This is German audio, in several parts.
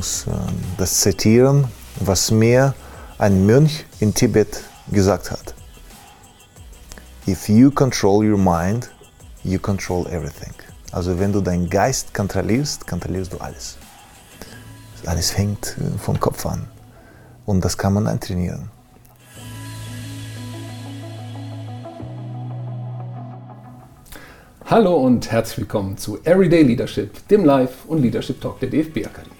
muss äh, das zitieren, was mir ein Mönch in Tibet gesagt hat. If you control your mind, you control everything. Also wenn du deinen Geist kontrollierst, kontrollierst du alles. Alles fängt äh, vom Kopf an. Und das kann man eintrainieren. Hallo und herzlich willkommen zu Everyday Leadership, dem Live- und Leadership Talk der DFB Akademie.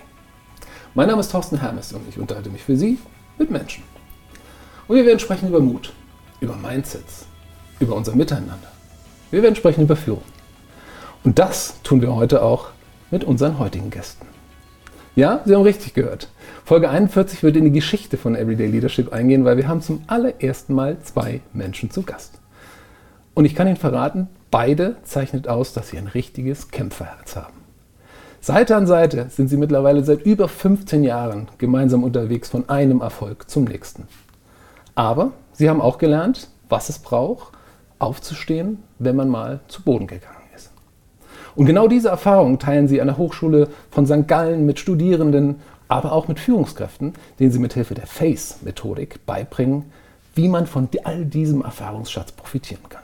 Mein Name ist Thorsten Hermes und ich unterhalte mich für Sie mit Menschen. Und wir werden sprechen über Mut, über Mindsets, über unser Miteinander. Wir werden sprechen über Führung. Und das tun wir heute auch mit unseren heutigen Gästen. Ja, Sie haben richtig gehört. Folge 41 wird in die Geschichte von Everyday Leadership eingehen, weil wir haben zum allerersten Mal zwei Menschen zu Gast. Und ich kann Ihnen verraten, beide zeichnet aus, dass sie ein richtiges Kämpferherz haben. Seite an Seite sind sie mittlerweile seit über 15 Jahren gemeinsam unterwegs von einem Erfolg zum nächsten. Aber sie haben auch gelernt, was es braucht, aufzustehen, wenn man mal zu Boden gegangen ist. Und genau diese Erfahrung teilen sie an der Hochschule von St. Gallen mit Studierenden, aber auch mit Führungskräften, denen sie mit Hilfe der FACE-Methodik beibringen, wie man von all diesem Erfahrungsschatz profitieren kann.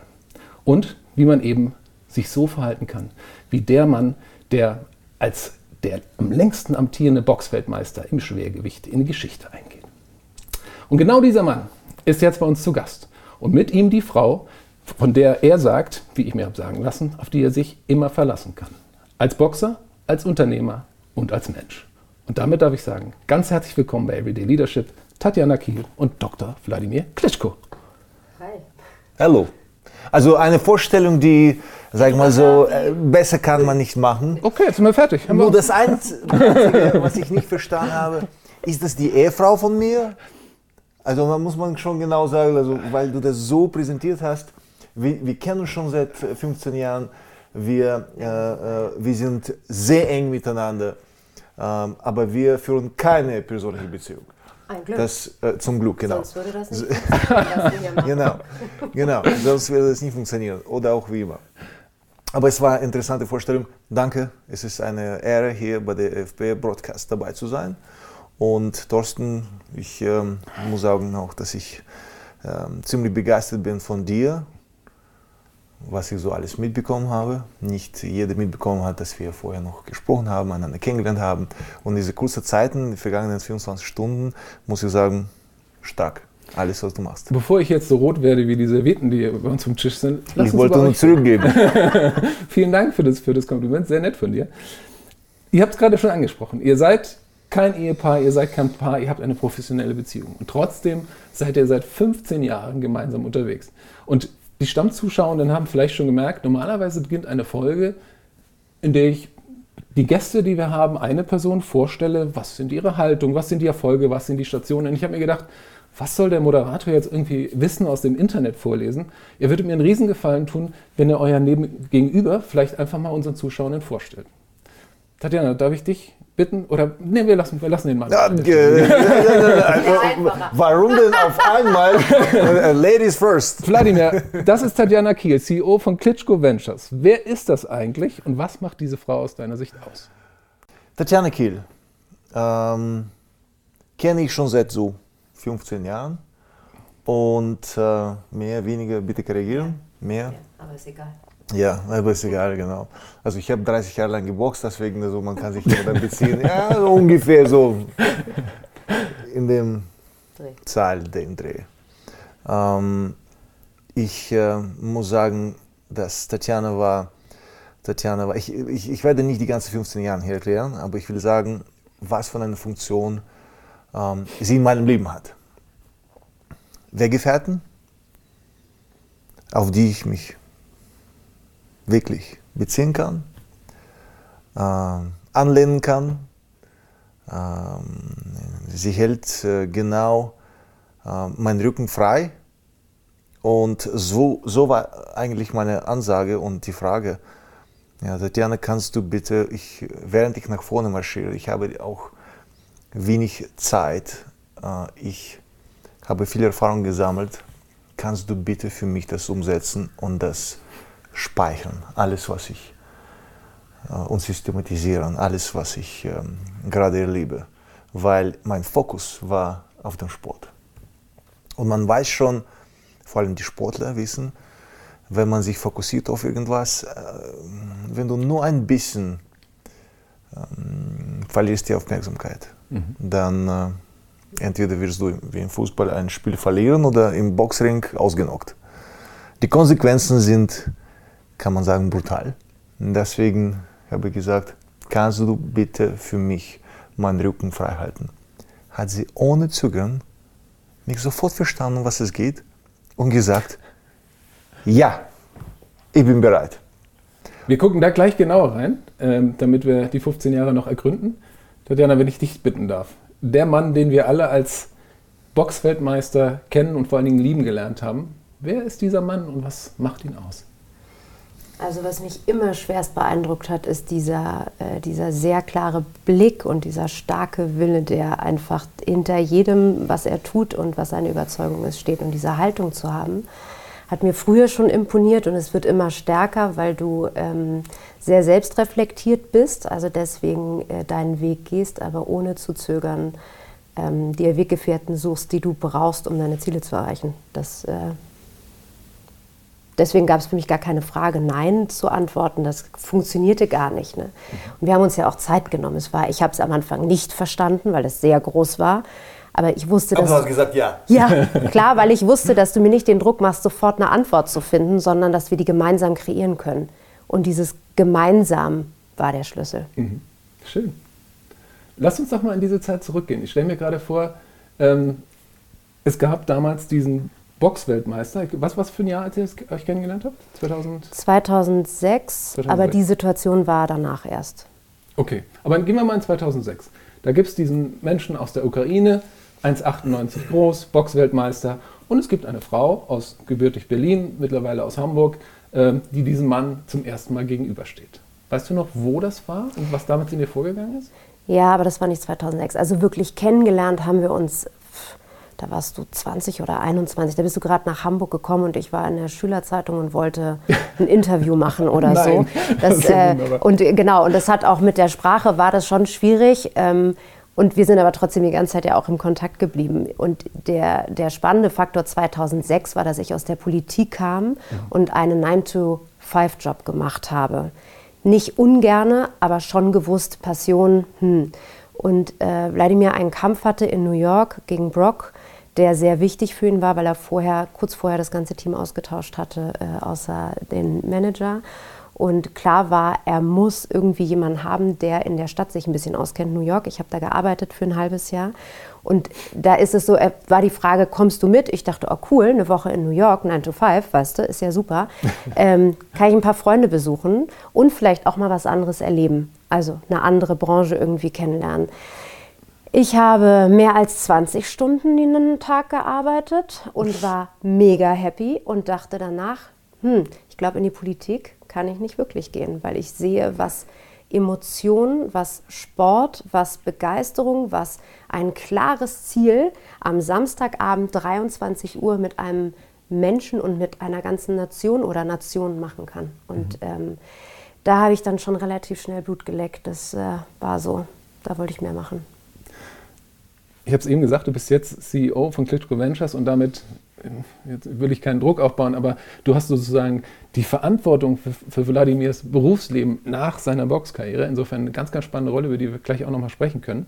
Und wie man eben sich so verhalten kann, wie der Mann, der als der am längsten amtierende Boxweltmeister im Schwergewicht in die Geschichte eingeht. Und genau dieser Mann ist jetzt bei uns zu Gast. Und mit ihm die Frau, von der er sagt, wie ich mir habe sagen lassen, auf die er sich immer verlassen kann. Als Boxer, als Unternehmer und als Mensch. Und damit darf ich sagen, ganz herzlich willkommen bei Everyday Leadership, Tatjana Kiel und Dr. Wladimir Klitschko. Hi. Hallo. Also eine Vorstellung, die, sag ich mal so, äh, besser kann man nicht machen. Okay, jetzt sind wir fertig. Nur das Einzige, was ich nicht verstanden habe, ist das die Ehefrau von mir? Also man muss man schon genau sagen, also, weil du das so präsentiert hast. Wir, wir kennen uns schon seit 15 Jahren. Wir, äh, äh, wir sind sehr eng miteinander. Ähm, aber wir führen keine persönliche Beziehung. Ein Glück. Das, äh, zum Glück, genau. Sonst würde das nicht funktionieren. genau, genau. Sonst würde das nicht funktionieren. Oder auch wie immer. Aber es war eine interessante Vorstellung. Danke. Es ist eine Ehre, hier bei der FB Broadcast dabei zu sein. Und Thorsten, ich ähm, muss sagen auch, dass ich ähm, ziemlich begeistert bin von dir was ich so alles mitbekommen habe. Nicht jeder mitbekommen hat, dass wir vorher noch gesprochen haben, einander kennengelernt haben. Und diese kurzen Zeiten, die vergangenen 24 Stunden, muss ich sagen, stark. Alles, was du machst. Bevor ich jetzt so rot werde wie die Servietten, die bei uns vom Tisch sind, lass ich uns wollte nur zurückgeben. Vielen Dank für das, für das Kompliment, sehr nett von dir. Ihr habt es gerade schon angesprochen. Ihr seid kein Ehepaar, ihr seid kein Paar, ihr habt eine professionelle Beziehung. Und trotzdem seid ihr seit 15 Jahren gemeinsam unterwegs. Und die Stammzuschauenden haben vielleicht schon gemerkt, normalerweise beginnt eine Folge, in der ich die Gäste, die wir haben, eine Person vorstelle, was sind ihre Haltung, was sind die Erfolge, was sind die Stationen. Und ich habe mir gedacht, was soll der Moderator jetzt irgendwie Wissen aus dem Internet vorlesen? Ihr würdet mir einen Riesengefallen tun, wenn ihr euer Gegenüber vielleicht einfach mal unseren Zuschauenden vorstellt. Tatjana, darf ich dich bitten? Oder ne, wir lassen, wir lassen den mal. Ja, äh, warum denn auf einmal? Äh, ladies first. Wladimir, das ist Tatjana Kiel, CEO von Klitschko Ventures. Wer ist das eigentlich und was macht diese Frau aus deiner Sicht aus? Tatjana Kiel ähm, kenne ich schon seit so 15 Jahren. Und äh, mehr, weniger, bitte korrigieren. Mehr. Ja, aber ist egal. Ja, aber ist egal, genau. Also ich habe 30 Jahre lang geboxt, deswegen also man kann sich dann beziehen. Ja, so ungefähr so in dem Dreh. Zahl, den Dreh. Ähm, ich äh, muss sagen, dass Tatjana war, Tatjana war, ich, ich, ich, werde nicht die ganzen 15 Jahre hier erklären, aber ich will sagen, was von einer Funktion ähm, sie in meinem Leben hat. Weggefährten, auf die ich mich wirklich beziehen kann, äh, anlehnen kann. Ähm, sie hält äh, genau äh, meinen Rücken frei. Und so, so war eigentlich meine Ansage und die Frage, ja, Tatjana, kannst du bitte, ich, während ich nach vorne marschiere, ich habe auch wenig Zeit, äh, ich habe viel Erfahrung gesammelt, kannst du bitte für mich das umsetzen und das speichern, alles, was ich äh, und systematisieren, alles, was ich ähm, gerade erlebe, weil mein Fokus war auf dem Sport. Und man weiß schon, vor allem die Sportler wissen, wenn man sich fokussiert auf irgendwas, äh, wenn du nur ein bisschen ähm, verlierst die Aufmerksamkeit, mhm. dann äh, entweder wirst du wie im Fußball ein Spiel verlieren oder im Boxring ausgenockt. Die Konsequenzen sind, kann man sagen, brutal. Deswegen habe ich gesagt, kannst du bitte für mich meinen Rücken frei halten. Hat sie ohne Zögern mich sofort verstanden, was es geht und gesagt, ja, ich bin bereit. Wir gucken da gleich genauer rein, ähm, damit wir die 15 Jahre noch ergründen. Tatjana, wenn ich dich bitten darf. Der Mann, den wir alle als Boxweltmeister kennen und vor allen Dingen lieben gelernt haben, wer ist dieser Mann und was macht ihn aus? Also was mich immer schwerst beeindruckt hat, ist dieser, äh, dieser sehr klare Blick und dieser starke Wille, der einfach hinter jedem, was er tut und was seine Überzeugung ist, steht und diese Haltung zu haben, hat mir früher schon imponiert und es wird immer stärker, weil du ähm, sehr selbstreflektiert bist, also deswegen äh, deinen Weg gehst, aber ohne zu zögern ähm, dir Weggefährten suchst, die du brauchst, um deine Ziele zu erreichen. Das äh, deswegen gab es für mich gar keine Frage, Nein zu antworten. Das funktionierte gar nicht. Ne? Und wir haben uns ja auch Zeit genommen. Es war, ich habe es am Anfang nicht verstanden, weil es sehr groß war. Aber ich wusste, Aber dass. du hast gesagt, ja. Ja, klar, weil ich wusste, dass du mir nicht den Druck machst, sofort eine Antwort zu finden, sondern dass wir die gemeinsam kreieren können. Und dieses gemeinsam war der Schlüssel. Mhm. Schön. Lass uns doch mal in diese Zeit zurückgehen. Ich stelle mir gerade vor, ähm, es gab damals diesen Boxweltmeister. Was war für ein Jahr, als ihr euch kennengelernt habt? 2000? 2006, 2006, aber die Situation war danach erst. Okay, aber gehen wir mal in 2006. Da gibt es diesen Menschen aus der Ukraine, 1,98 groß, Boxweltmeister. Und es gibt eine Frau aus gebürtig Berlin, mittlerweile aus Hamburg, äh, die diesem Mann zum ersten Mal gegenübersteht. Weißt du noch, wo das war und was damals in dir vorgegangen ist? Ja, aber das war nicht 2006. Also wirklich kennengelernt haben wir uns da warst du 20 oder 21, da bist du gerade nach Hamburg gekommen und ich war in der Schülerzeitung und wollte ein Interview machen oder Nein, so. Das, das äh, und genau, und das hat auch mit der Sprache war das schon schwierig. Ähm, und wir sind aber trotzdem die ganze Zeit ja auch im Kontakt geblieben. Und der, der spannende Faktor 2006 war, dass ich aus der Politik kam ja. und einen 9-to-5-Job gemacht habe. Nicht ungerne, aber schon gewusst, Passion, hm. Und äh, Wladimir einen Kampf hatte in New York gegen Brock der sehr wichtig für ihn war, weil er vorher, kurz vorher das ganze Team ausgetauscht hatte, äh, außer den Manager. Und klar war, er muss irgendwie jemanden haben, der in der Stadt sich ein bisschen auskennt, New York. Ich habe da gearbeitet für ein halbes Jahr. Und da ist es so, war die Frage, kommst du mit? Ich dachte, oh cool, eine Woche in New York, 9 to 5, weißt du, ist ja super. ähm, kann ich ein paar Freunde besuchen und vielleicht auch mal was anderes erleben. Also eine andere Branche irgendwie kennenlernen. Ich habe mehr als 20 Stunden in einem Tag gearbeitet und war mega happy und dachte danach, hm, ich glaube, in die Politik kann ich nicht wirklich gehen, weil ich sehe, was Emotionen, was Sport, was Begeisterung, was ein klares Ziel am Samstagabend 23 Uhr mit einem Menschen und mit einer ganzen Nation oder Nation machen kann. Und mhm. ähm, da habe ich dann schon relativ schnell Blut geleckt. Das äh, war so, da wollte ich mehr machen ich habe es eben gesagt, du bist jetzt CEO von Klitschko Ventures und damit, jetzt will ich keinen Druck aufbauen, aber du hast sozusagen die Verantwortung für, Wladimirs Berufsleben nach seiner Boxkarriere. Insofern eine ganz, ganz spannende Rolle, über die wir gleich auch nochmal sprechen können.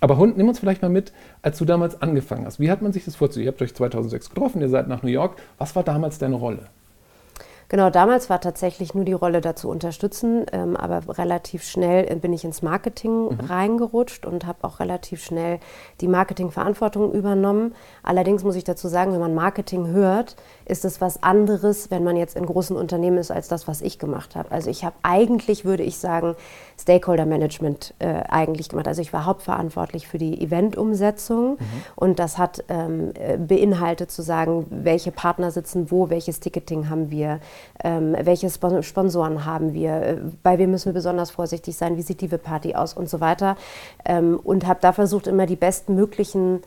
Aber Hund, nimm uns vielleicht mal mit, als du damals angefangen hast. Wie hat man sich das vorzustellen? Ihr habt euch 2006 getroffen, ihr seid nach New York. Was war damals deine Rolle? Genau, damals war tatsächlich nur die Rolle dazu unterstützen, ähm, aber relativ schnell bin ich ins Marketing mhm. reingerutscht und habe auch relativ schnell die Marketingverantwortung übernommen. Allerdings muss ich dazu sagen, wenn man Marketing hört, ist es was anderes, wenn man jetzt in großen Unternehmen ist, als das, was ich gemacht habe. Also ich habe eigentlich, würde ich sagen, Stakeholder Management äh, eigentlich gemacht. Also ich war hauptverantwortlich für die Eventumsetzung mhm. und das hat ähm, äh, beinhaltet zu sagen, welche Partner sitzen wo, welches Ticketing haben wir, ähm, welche Sponsoren haben wir, äh, bei wem müssen wir besonders vorsichtig sein, wie sieht die VIP-Party aus und so weiter. Ähm, und habe da versucht, immer die bestmöglichen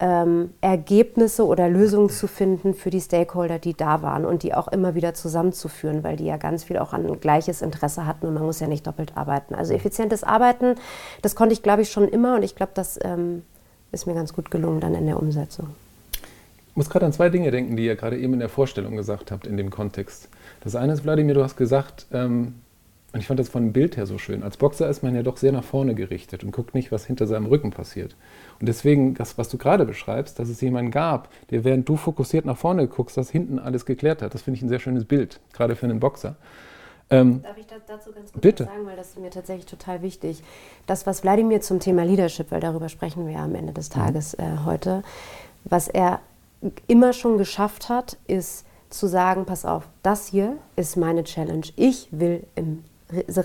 ähm, Ergebnisse oder Lösungen zu finden für die Stakeholder, die da waren und die auch immer wieder zusammenzuführen, weil die ja ganz viel auch an gleiches Interesse hatten und man muss ja nicht doppelt arbeiten. Also effizientes Arbeiten, das konnte ich, glaube ich, schon immer und ich glaube, das ähm, ist mir ganz gut gelungen dann in der Umsetzung. Ich muss gerade an zwei Dinge denken, die ihr gerade eben in der Vorstellung gesagt habt, in dem Kontext. Das eine ist, Wladimir, du hast gesagt, ähm, und ich fand das von dem Bild her so schön. Als Boxer ist man ja doch sehr nach vorne gerichtet und guckt nicht, was hinter seinem Rücken passiert. Und deswegen, das, was du gerade beschreibst, dass es jemanden gab, der während du fokussiert nach vorne guckst, das hinten alles geklärt hat, das finde ich ein sehr schönes Bild, gerade für einen Boxer. Ähm, Darf ich dazu ganz kurz bitte. sagen, weil das ist mir tatsächlich total wichtig. Das, was Wladimir zum Thema Leadership, weil darüber sprechen wir ja am Ende des mhm. Tages äh, heute, was er immer schon geschafft hat, ist zu sagen, pass auf, das hier ist meine Challenge. Ich will im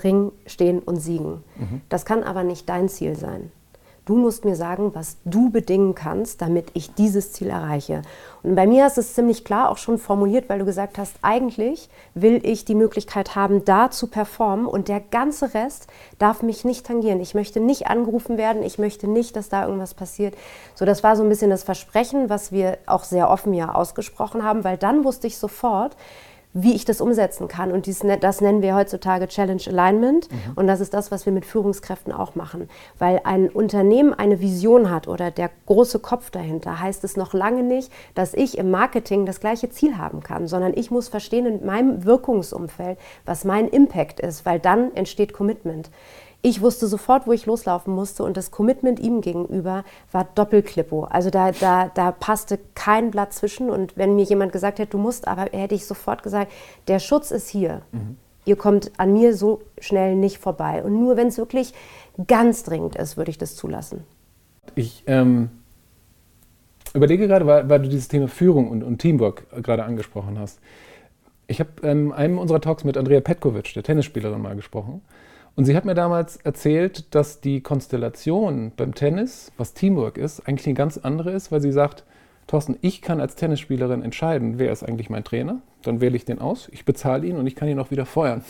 Ring stehen und siegen. Mhm. Das kann aber nicht dein Ziel sein. Du musst mir sagen, was du bedingen kannst, damit ich dieses Ziel erreiche. Und bei mir hast du es ziemlich klar auch schon formuliert, weil du gesagt hast, eigentlich will ich die Möglichkeit haben, da zu performen und der ganze Rest darf mich nicht tangieren. Ich möchte nicht angerufen werden, ich möchte nicht, dass da irgendwas passiert. So, das war so ein bisschen das Versprechen, was wir auch sehr offen ja ausgesprochen haben, weil dann wusste ich sofort, wie ich das umsetzen kann. Und dies, das nennen wir heutzutage Challenge Alignment. Mhm. Und das ist das, was wir mit Führungskräften auch machen. Weil ein Unternehmen eine Vision hat oder der große Kopf dahinter, heißt es noch lange nicht, dass ich im Marketing das gleiche Ziel haben kann, sondern ich muss verstehen in meinem Wirkungsumfeld, was mein Impact ist, weil dann entsteht Commitment. Ich wusste sofort, wo ich loslaufen musste und das Commitment ihm gegenüber war Doppelklippo. Also da, da, da passte kein Blatt zwischen und wenn mir jemand gesagt hätte, du musst, aber hätte ich sofort gesagt, der Schutz ist hier. Mhm. Ihr kommt an mir so schnell nicht vorbei. Und nur wenn es wirklich ganz dringend ist, würde ich das zulassen. Ich ähm, überlege gerade, weil, weil, du dieses Thema Führung und, und Teamwork gerade angesprochen hast. Ich habe in ähm, einem unserer Talks mit Andrea Petkovic, der Tennisspielerin, mal gesprochen. Und sie hat mir damals erzählt, dass die Konstellation beim Tennis, was Teamwork ist, eigentlich eine ganz andere ist, weil sie sagt, Thorsten, ich kann als Tennisspielerin entscheiden, wer ist eigentlich mein Trainer. Dann wähle ich den aus, ich bezahle ihn und ich kann ihn auch wieder feuern.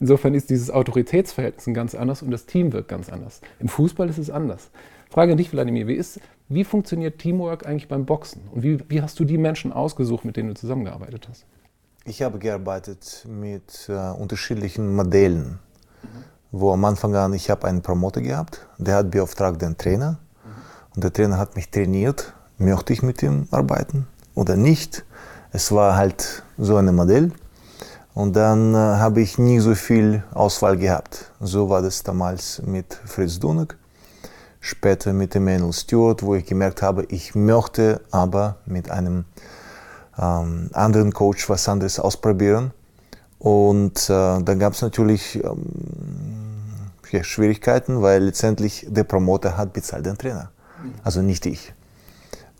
Insofern ist dieses Autoritätsverhältnis ein ganz anders und das Team wirkt ganz anders. Im Fußball ist es anders. Frage an dich, Vladimir, wie, ist, wie funktioniert Teamwork eigentlich beim Boxen? Und wie, wie hast du die Menschen ausgesucht, mit denen du zusammengearbeitet hast? Ich habe gearbeitet mit äh, unterschiedlichen Modellen. Mhm wo am Anfang an, ich habe einen Promoter gehabt, der hat beauftragt den Trainer und der Trainer hat mich trainiert, möchte ich mit ihm arbeiten oder nicht. Es war halt so ein Modell und dann äh, habe ich nie so viel Auswahl gehabt. So war das damals mit Fritz Dunek, später mit Emmanuel Stewart, wo ich gemerkt habe, ich möchte aber mit einem ähm, anderen Coach was anderes ausprobieren. Und äh, dann gab es natürlich ähm, Schwierigkeiten, weil letztendlich der Promoter hat bezahlt den Trainer, also nicht ich.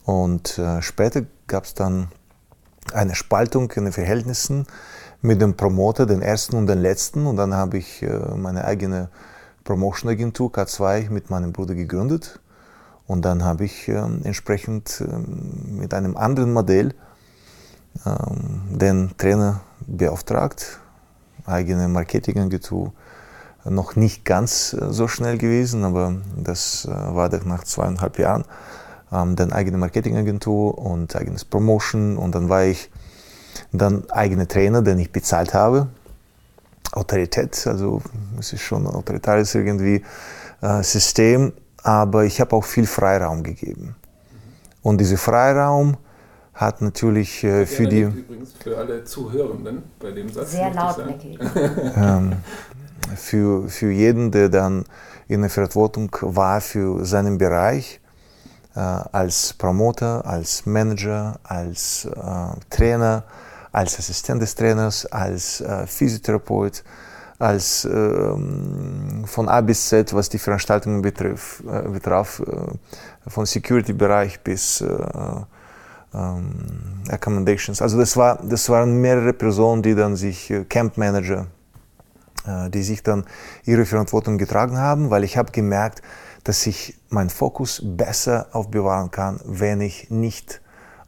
Und äh, später gab es dann eine Spaltung in den Verhältnissen mit dem Promoter, den ersten und den letzten. Und dann habe ich äh, meine eigene Promotion-Agentur K2 mit meinem Bruder gegründet. Und dann habe ich äh, entsprechend ähm, mit einem anderen Modell ähm, den Trainer beauftragt, eigene Marketingagentur noch nicht ganz äh, so schnell gewesen, aber das äh, war dann nach zweieinhalb Jahren. Ähm, dann eigene Marketingagentur und eigenes Promotion und dann war ich dann eigene Trainer, den ich bezahlt habe. Autorität, also es ist schon ein autoritares irgendwie äh, System, aber ich habe auch viel Freiraum gegeben. Und dieser Freiraum hat natürlich äh, für die. Übrigens für alle Zuhörenden bei dem Satz. Sehr laut, ähm, für, für jeden, der dann in der Verantwortung war für seinen Bereich, äh, als Promoter, als Manager, als äh, Trainer, als Assistent des Trainers, als äh, Physiotherapeut, als ähm, von A bis Z, was die Veranstaltungen betrifft, äh, betraf, äh, von Security-Bereich bis äh, ähm, Accommodations. Also das, war, das waren mehrere Personen, die dann sich Camp Manager äh, die sich dann ihre Verantwortung getragen haben, weil ich habe gemerkt, dass ich meinen Fokus besser aufbewahren kann, wenn ich nicht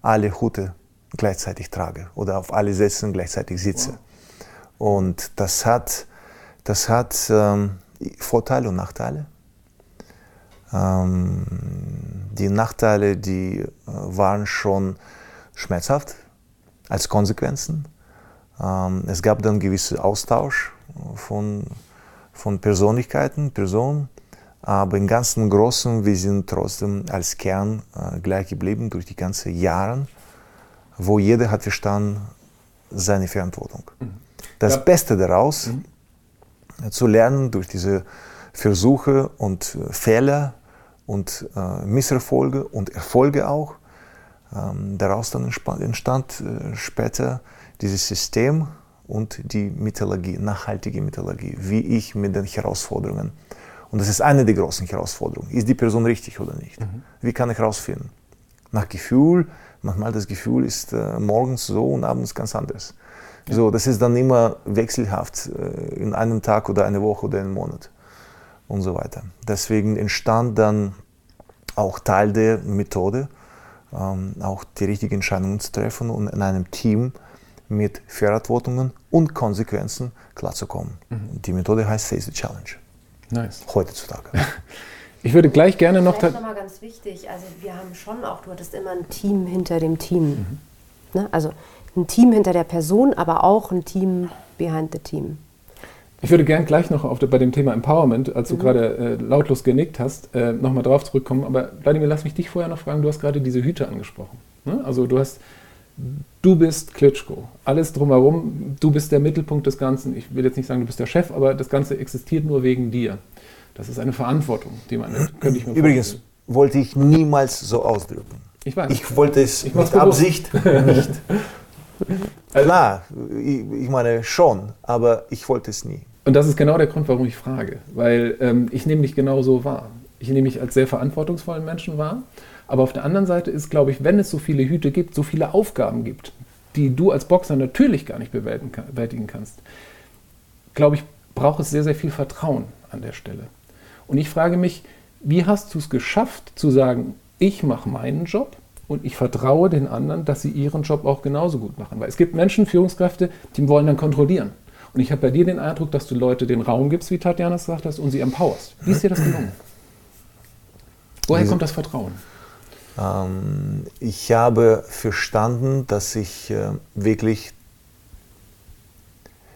alle Hute gleichzeitig trage oder auf alle Sätzen gleichzeitig sitze. Wow. Und das hat, das hat ähm, Vorteile und Nachteile. Ähm, die Nachteile, die äh, waren schon schmerzhaft als Konsequenzen. Ähm, es gab dann gewissen Austausch von, von Persönlichkeiten, Personen, aber im Ganzen und Großen, wir sind trotzdem als Kern äh, gleich geblieben durch die ganzen Jahre, wo jeder hat verstanden seine Verantwortung. Mhm. Das ja. Beste daraus mhm. zu lernen durch diese Versuche und äh, Fehler und äh, Misserfolge und Erfolge auch. Ähm, daraus dann entstand äh, später dieses System und die Mythologie, nachhaltige Mythologie, wie ich mit den Herausforderungen. Und das ist eine der großen Herausforderungen. Ist die Person richtig oder nicht? Mhm. Wie kann ich herausfinden? Nach Gefühl, manchmal das Gefühl ist äh, morgens so und abends ganz anders. Ja. So, das ist dann immer wechselhaft äh, in einem Tag oder eine Woche oder einen Monat und so weiter. Deswegen entstand dann auch Teil der Methode, ähm, auch die richtigen Entscheidungen zu treffen und in einem Team mit Verantwortungen und Konsequenzen klarzukommen. Mhm. Die Methode heißt Face the Challenge. Nice. Heutzutage. Ich würde gleich gerne noch. Vielleicht nochmal ganz wichtig, also wir haben schon auch, du hattest immer ein Team hinter dem Team. Mhm. Ne? Also ein Team hinter der Person, aber auch ein Team behind the team. Ich würde gern gleich noch auf, bei dem Thema Empowerment, als du mhm. gerade äh, lautlos genickt hast, äh, nochmal drauf zurückkommen. Aber Vladimir, lass mich dich vorher noch fragen. Du hast gerade diese Hüte angesprochen. Ne? Also du hast du bist Klitschko. Alles drumherum, du bist der Mittelpunkt des Ganzen. Ich will jetzt nicht sagen, du bist der Chef, aber das Ganze existiert nur wegen dir. Das ist eine Verantwortung, die man könnte ich mir Übrigens vorstellen. wollte ich niemals so ausdrücken. Ich weiß. Ich wollte es ich mit Absicht nicht. Klar, ich meine schon, aber ich wollte es nie. Und das ist genau der Grund, warum ich frage. Weil ähm, ich nehme dich genau so wahr. Ich nehme mich als sehr verantwortungsvollen Menschen wahr aber auf der anderen Seite ist, glaube ich, wenn es so viele Hüte gibt, so viele Aufgaben gibt, die du als Boxer natürlich gar nicht bewältigen kannst, glaube ich, braucht es sehr, sehr viel Vertrauen an der Stelle. Und ich frage mich, wie hast du es geschafft zu sagen, ich mache meinen Job und ich vertraue den anderen, dass sie ihren Job auch genauso gut machen? Weil es gibt Menschen, Führungskräfte, die wollen dann kontrollieren. Und ich habe bei dir den Eindruck, dass du Leute den Raum gibst, wie Tatjana es gesagt hast, und sie empowerst. Wie ist dir das gelungen? Woher kommt das Vertrauen? Ähm, ich habe verstanden, dass ich äh, wirklich,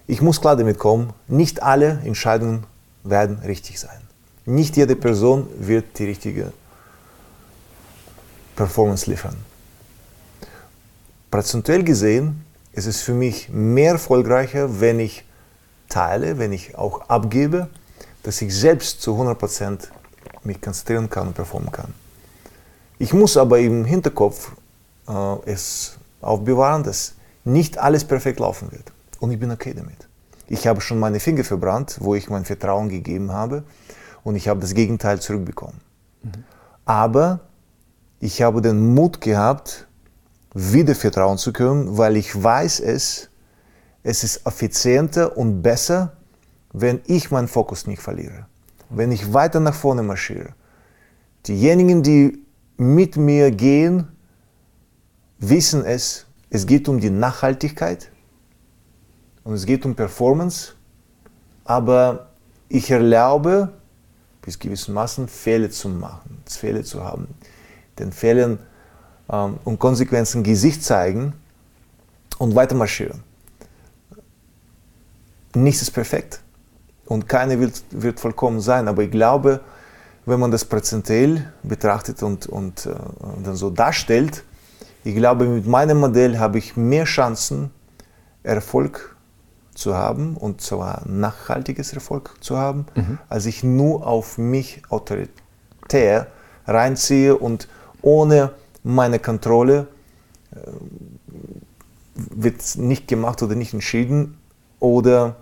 ich muss klar damit kommen, nicht alle Entscheidungen werden richtig sein. Nicht jede Person wird die richtige Performance liefern. Prozentuell gesehen ist es für mich mehr erfolgreicher, wenn ich teile, wenn ich auch abgebe, dass ich selbst zu 100% mich konzentrieren kann und performen kann. Ich muss aber im Hinterkopf äh, es aufbewahren, dass nicht alles perfekt laufen wird. Und ich bin okay damit. Ich habe schon meine Finger verbrannt, wo ich mein Vertrauen gegeben habe und ich habe das Gegenteil zurückbekommen. Mhm. Aber ich habe den Mut gehabt, wieder vertrauen zu können, weil ich weiß es, es ist effizienter und besser, wenn ich meinen Fokus nicht verliere. Wenn ich weiter nach vorne marschiere. Diejenigen, die mit mir gehen, wissen es, es geht um die Nachhaltigkeit und es geht um Performance, aber ich erlaube bis gewissermaßen Fehler zu machen, Fehler zu haben, den Fehlern ähm, und Konsequenzen Gesicht zeigen und weiter marschieren. Nichts ist perfekt und keine wird, wird vollkommen sein, aber ich glaube, wenn man das prozentuell betrachtet und, und, äh, dann so darstellt, ich glaube, mit meinem Modell habe ich mehr Chancen, Erfolg zu haben und zwar nachhaltiges Erfolg zu haben, mhm. als ich nur auf mich autoritär reinziehe und ohne meine Kontrolle äh, wird nicht gemacht oder nicht entschieden oder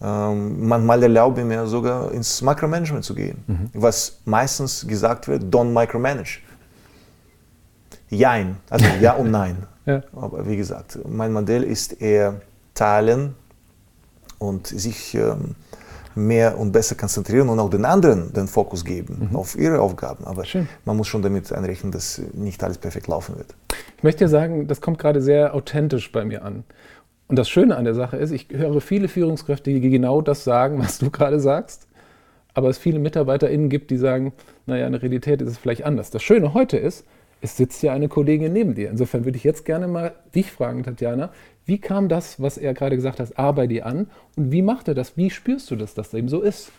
ähm, manchmal erlaube ich mir sogar ins Micromanagement zu gehen, mhm. was meistens gesagt wird, don't micromanage. Jein, also ja und nein. ja. Aber wie gesagt, mein Modell ist eher teilen und sich ähm, mehr und besser konzentrieren und auch den anderen den Fokus geben mhm. auf ihre Aufgaben. Aber Schön. man muss schon damit einrechnen, dass nicht alles perfekt laufen wird. Ich möchte dir sagen, das kommt gerade sehr authentisch bei mir an. Und das Schöne an der Sache ist, ich höre viele Führungskräfte, die genau das sagen, was du gerade sagst. aber es viele MitarbeiterInnen gibt, die sagen, naja, in der Realität ist es vielleicht anders. Das Schöne heute ist, es sitzt ja eine Kollegin neben dir. Insofern würde ich jetzt gerne mal dich fragen, Tatjana, wie kam das, was er gerade gesagt hat, A bei dir an und wie macht er das? Wie spürst du das, dass das eben so ist?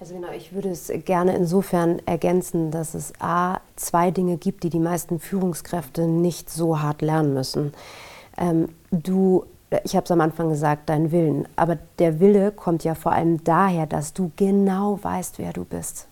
Also genau, ich würde es gerne insofern ergänzen, dass es A, zwei Dinge gibt, die die meisten Führungskräfte nicht so hart lernen müssen. Ähm, du, ich habe es am Anfang gesagt, dein Willen, aber der Wille kommt ja vor allem daher, dass du genau weißt, wer du bist.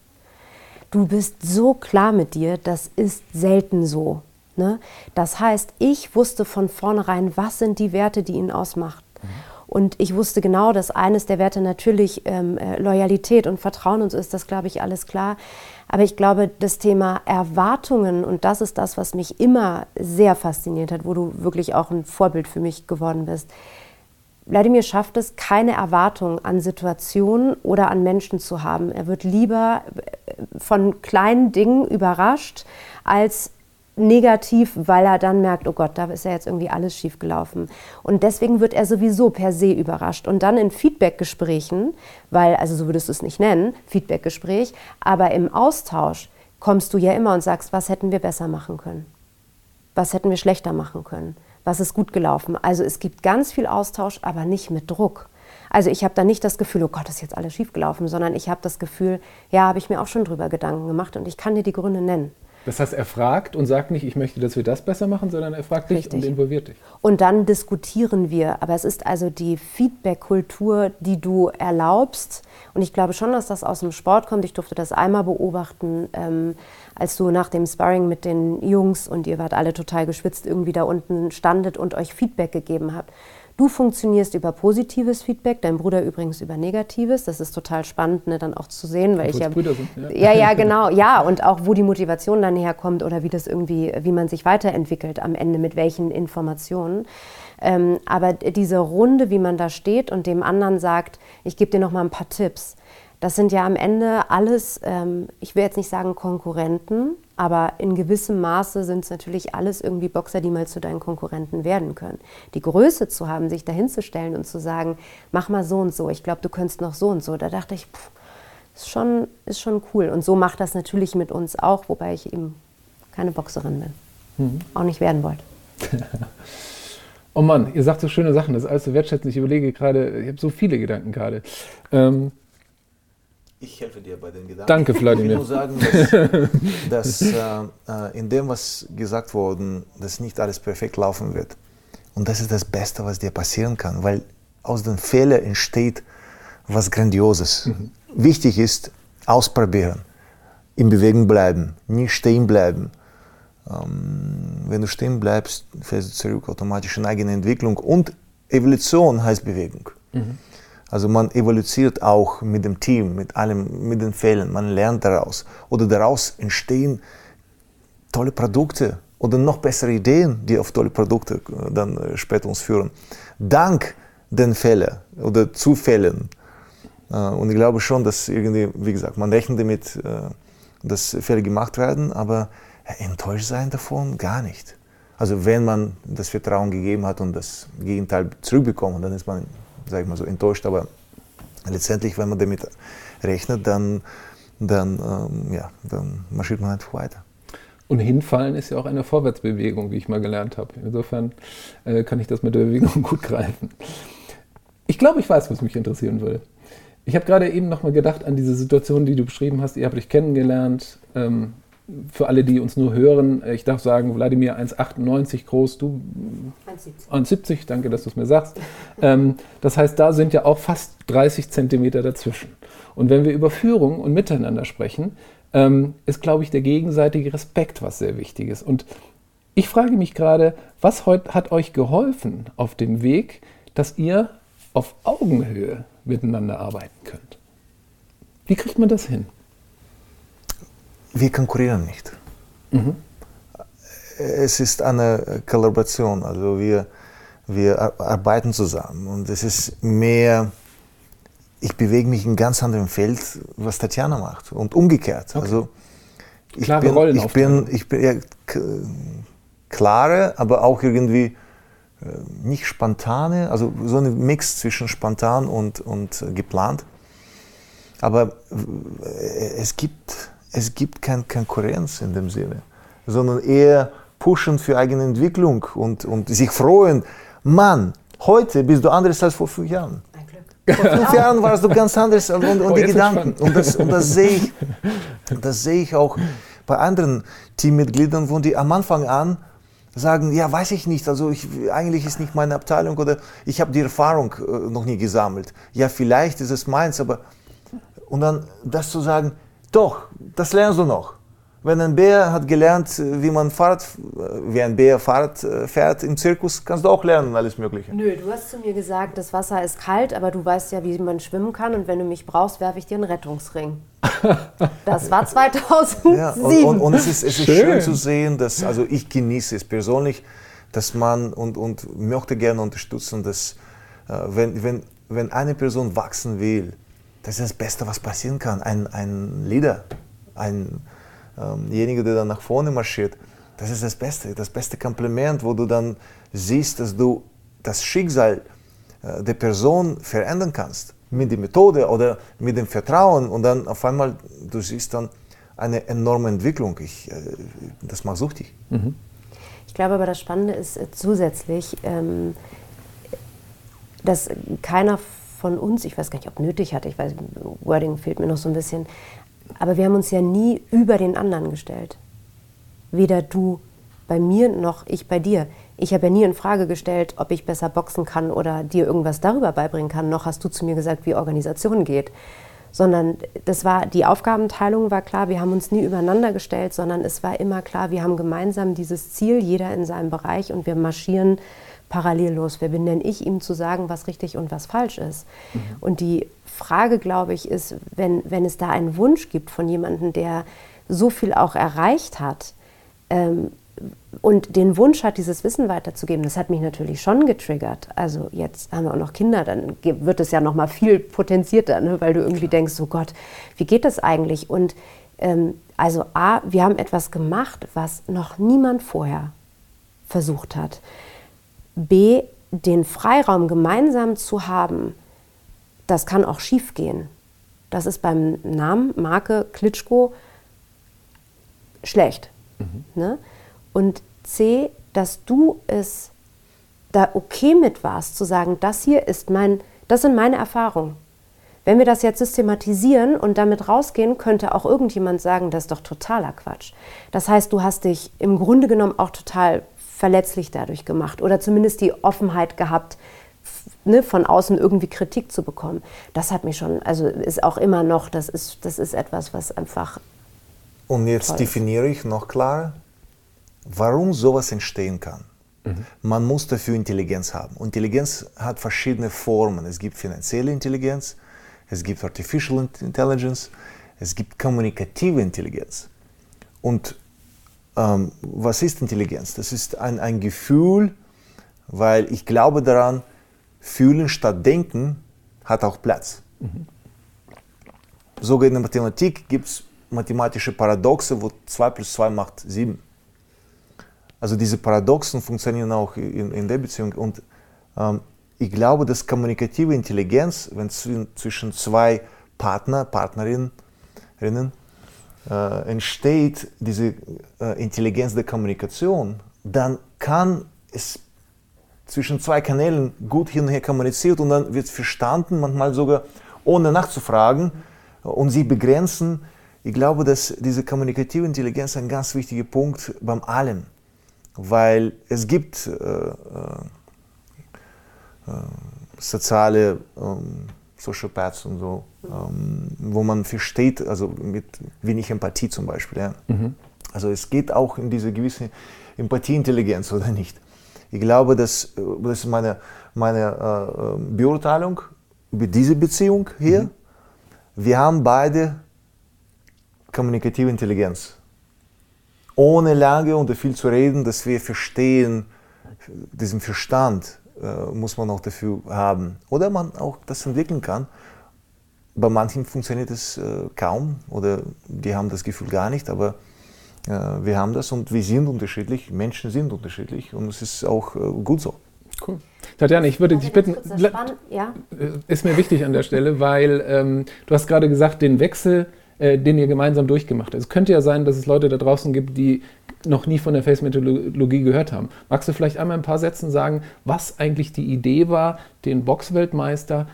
Du bist so klar mit dir, das ist selten so. Ne? Das heißt, ich wusste von vornherein, was sind die Werte, die ihn ausmachen. Mhm. Und ich wusste genau, dass eines der Werte natürlich ähm, äh, Loyalität und Vertrauen und so ist, das glaube ich alles klar. Aber ich glaube, das Thema Erwartungen, und das ist das, was mich immer sehr fasziniert hat, wo du wirklich auch ein Vorbild für mich geworden bist. Wladimir schafft es, keine Erwartungen an Situationen oder an Menschen zu haben. Er wird lieber äh, von kleinen Dingen überrascht, als negativ, weil er dann merkt, oh Gott, da ist ja jetzt irgendwie alles schief gelaufen. Und deswegen wird er sowieso per se überrascht. Und dann in Feedbackgesprächen, weil, also so würdest du es nicht nennen, Feedbackgespräch, aber im Austausch kommst du ja immer und sagst, was hätten wir besser machen können? Was hätten wir schlechter machen können? Was ist gut gelaufen? Also es gibt ganz viel Austausch, aber nicht mit Druck. Also ich habe da nicht das Gefühl, oh Gott, ist jetzt alles schief gelaufen, sondern ich habe das Gefühl, ja, habe ich mir auch schon drüber Gedanken gemacht und ich kann dir die Gründe nennen. Das heißt, er fragt und sagt nicht, ich möchte, dass wir das besser machen, sondern er fragt dich und involviert dich. Und dann diskutieren wir. Aber es ist also die Feedback-Kultur, die du erlaubst. Und ich glaube schon, dass das aus dem Sport kommt. Ich durfte das einmal beobachten, ähm, als du nach dem Sparring mit den Jungs und ihr wart alle total geschwitzt, irgendwie da unten standet und euch Feedback gegeben habt. Du funktionierst über positives Feedback, dein Bruder übrigens über negatives. Das ist total spannend, ne, dann auch zu sehen, weil ich ja, Brüder sind, ja. Ja, ja, genau, ja und auch wo die Motivation dann herkommt oder wie das irgendwie, wie man sich weiterentwickelt am Ende mit welchen Informationen. Ähm, aber diese Runde, wie man da steht und dem anderen sagt, ich gebe dir noch mal ein paar Tipps. Das sind ja am Ende alles, ähm, ich will jetzt nicht sagen Konkurrenten, aber in gewissem Maße sind es natürlich alles irgendwie Boxer, die mal zu deinen Konkurrenten werden können. Die Größe zu haben, sich dahinzustellen und zu sagen, mach mal so und so, ich glaube, du könntest noch so und so, da dachte ich, pff, ist schon, ist schon cool. Und so macht das natürlich mit uns auch, wobei ich eben keine Boxerin bin. Mhm. Auch nicht werden wollte. oh Mann, ihr sagt so schöne Sachen, das ist alles so wertschätzend. Ich überlege gerade, ich habe so viele Gedanken gerade. Ähm, ich helfe dir bei den Gedanken. Danke, Vladimir. Ich muss sagen, dass, dass äh, in dem, was gesagt wurde, dass nicht alles perfekt laufen wird. Und das ist das Beste, was dir passieren kann, weil aus den Fehlern entsteht was Grandioses. Mhm. Wichtig ist, ausprobieren, in Bewegung bleiben, nicht stehen bleiben. Ähm, wenn du stehen bleibst, fährst du zurück automatisch in eigene Entwicklung. Und Evolution heißt Bewegung. Mhm. Also man evolutioniert auch mit dem Team, mit allem, mit den Fällen. Man lernt daraus. Oder daraus entstehen tolle Produkte oder noch bessere Ideen, die auf tolle Produkte äh, dann äh, später uns führen. Dank den Fällen oder Zufällen. Äh, und ich glaube schon, dass irgendwie, wie gesagt, man rechnet damit, dass Fälle gemacht werden, aber enttäuscht sein davon gar nicht. Also wenn man das Vertrauen gegeben hat und das Gegenteil zurückbekommt, dann ist man sage ich mal so, enttäuscht, aber letztendlich, wenn man damit rechnet, dann, dann, ähm, ja, dann marschiert man einfach weiter. Und hinfallen ist ja auch eine Vorwärtsbewegung, wie ich mal gelernt habe. Insofern äh, kann ich das mit der Bewegung gut greifen. Ich glaube, ich weiß, was mich interessieren würde. Ich habe gerade eben nochmal gedacht an diese Situation, die du beschrieben hast. Ihr habt euch kennengelernt. Ähm, für alle, die uns nur hören, äh, ich darf sagen, Wladimir 1,98 groß, du 1,70. danke, dass du es mir sagst. ähm, das heißt, da sind ja auch fast 30 Zentimeter dazwischen. Und wenn wir über Führung und Miteinander sprechen, ähm, ist, glaube ich, der gegenseitige Respekt was sehr Wichtiges. Und ich frage mich gerade, was hat euch geholfen auf dem Weg, dass ihr auf Augenhöhe miteinander arbeiten könnt? Wie kriegt man das hin? Wir konkurrieren nicht. Mhm. Es ist eine Kollaboration, also wir, wir arbeiten zusammen und es ist mehr, ich bewege mich in einem ganz anderen Feld, was Tatjana macht und umgekehrt. Okay. Also ich klare bin, Rollen ich bin, ich bin ja, klare, aber auch irgendwie äh, nicht spontane, also so ein Mix zwischen spontan und, und geplant. Aber es gibt, es gibt keine Konkurrenz in dem Sinne, sondern eher pushen für eigene Entwicklung und, und sich freuen. Mann, heute bist du anders als vor fünf Jahren. Vor fünf Jahren warst du ganz anders und, und oh, die Gedanken. Und das, und das sehe ich, das sehe ich auch bei anderen Teammitgliedern, wo die am Anfang an sagen, ja, weiß ich nicht, also ich, eigentlich ist nicht meine Abteilung oder ich habe die Erfahrung äh, noch nie gesammelt. Ja, vielleicht ist es meins, aber und dann das zu sagen, doch, das lernst du noch. Wenn ein Bär hat gelernt, wie man Fahrrad, wie ein Bär Fahrrad äh, fährt im Zirkus, kannst du auch lernen alles Mögliche. Nö, du hast zu mir gesagt, das Wasser ist kalt, aber du weißt ja, wie man schwimmen kann und wenn du mich brauchst, werfe ich dir einen Rettungsring. Das war 2007. Ja, und, und, und, es ist, es ist schön. schön. zu sehen, dass, also ich genieße es persönlich, dass man und, und möchte gerne unterstützen, dass äh, wenn, wenn, wenn eine Person wachsen will, das ist das Beste, was passieren kann. Ein, ein Leader, ein ähm, der dann nach vorne marschiert, das ist das Beste, das beste Kompliment, wo du dann siehst, dass du das Schicksal äh, der Person verändern kannst mit der Methode oder mit dem Vertrauen und dann auf einmal du siehst dann eine enorme Entwicklung. Ich, äh, das macht süchtig. Mhm. Ich glaube aber das Spannende ist äh, zusätzlich, ähm, dass keiner von uns, ich weiß gar nicht, ob nötig hat, ich weiß, Wording fehlt mir noch so ein bisschen, aber wir haben uns ja nie über den anderen gestellt. Weder du bei mir noch ich bei dir. Ich habe ja nie in Frage gestellt, ob ich besser boxen kann oder dir irgendwas darüber beibringen kann, noch hast du zu mir gesagt, wie Organisation geht. Sondern das war, die Aufgabenteilung war klar, wir haben uns nie übereinander gestellt, sondern es war immer klar, wir haben gemeinsam dieses Ziel, jeder in seinem Bereich und wir marschieren parallel los. Wer bin denn ich, ihm zu sagen, was richtig und was falsch ist? Mhm. Und die Frage, glaube ich, ist, wenn, wenn es da einen Wunsch gibt von jemandem, der so viel auch erreicht hat ähm, und den Wunsch hat, dieses Wissen weiterzugeben, das hat mich natürlich schon getriggert. Also jetzt haben wir auch noch Kinder, dann wird es ja noch mal viel potenzierter, ne? weil du irgendwie denkst, oh Gott, wie geht das eigentlich? Und ähm, also A, wir haben etwas gemacht, was noch niemand vorher versucht hat. B, den Freiraum gemeinsam zu haben, das kann auch schief gehen. Das ist beim Namen, Marke Klitschko schlecht. Mhm. Ne? Und C, dass du es da okay mit warst, zu sagen, das hier ist mein, das sind meine Erfahrungen. Wenn wir das jetzt systematisieren und damit rausgehen, könnte auch irgendjemand sagen, das ist doch totaler Quatsch. Das heißt, du hast dich im Grunde genommen auch total verletzlich dadurch gemacht oder zumindest die Offenheit gehabt, ne, von außen irgendwie Kritik zu bekommen. Das hat mich schon, also ist auch immer noch, das ist, das ist etwas, was einfach. Und jetzt definiere ich noch klar, warum sowas entstehen kann. Mhm. Man muss dafür Intelligenz haben. Und Intelligenz hat verschiedene Formen. Es gibt finanzielle Intelligenz, es gibt Artificial Intelligence, es gibt kommunikative Intelligenz. Und ähm, was ist Intelligenz? Das ist ein, ein Gefühl, weil ich glaube daran, Fühlen statt Denken hat auch Platz. Mhm. Sogar in der Mathematik gibt es mathematische Paradoxe, wo 2 plus 2 macht 7. Also diese Paradoxen funktionieren auch in, in der Beziehung. Und ähm, ich glaube, dass kommunikative Intelligenz, wenn zwischen zwei Partner, Partnerinnen äh, entsteht, diese äh, Intelligenz der Kommunikation, dann kann es zwischen zwei Kanälen gut hin und her kommuniziert und dann wird es verstanden, manchmal sogar ohne nachzufragen und sie begrenzen. Ich glaube, dass diese kommunikative Intelligenz ein ganz wichtiger Punkt beim Allen, weil es gibt äh, äh, äh soziale ähm, Sociopaths und so, ähm, wo man versteht, also mit wenig Empathie zum Beispiel. Ja. Mhm. Also es geht auch in diese gewisse Empathieintelligenz oder nicht. Ich glaube, dass, das ist meine, meine äh, Beurteilung über diese Beziehung hier. Mhm. Wir haben beide kommunikative Intelligenz. Ohne lange und viel zu reden, dass wir verstehen, diesen Verstand äh, muss man auch dafür haben. Oder man auch das entwickeln kann. Bei manchen funktioniert es äh, kaum oder die haben das Gefühl gar nicht, aber wir haben das und wir sind unterschiedlich, Menschen sind unterschiedlich und es ist auch äh, gut so. Cool. Tatjana, ich würde dich bitten, ja? Äh, ist mir wichtig an der Stelle, weil ähm, du hast gerade gesagt, den Wechsel, äh, den ihr gemeinsam durchgemacht habt. Es könnte ja sein, dass es Leute da draußen gibt, die noch nie von der Face-Methodologie gehört haben. Magst du vielleicht einmal ein paar Sätzen sagen, was eigentlich die Idee war, den Boxweltmeister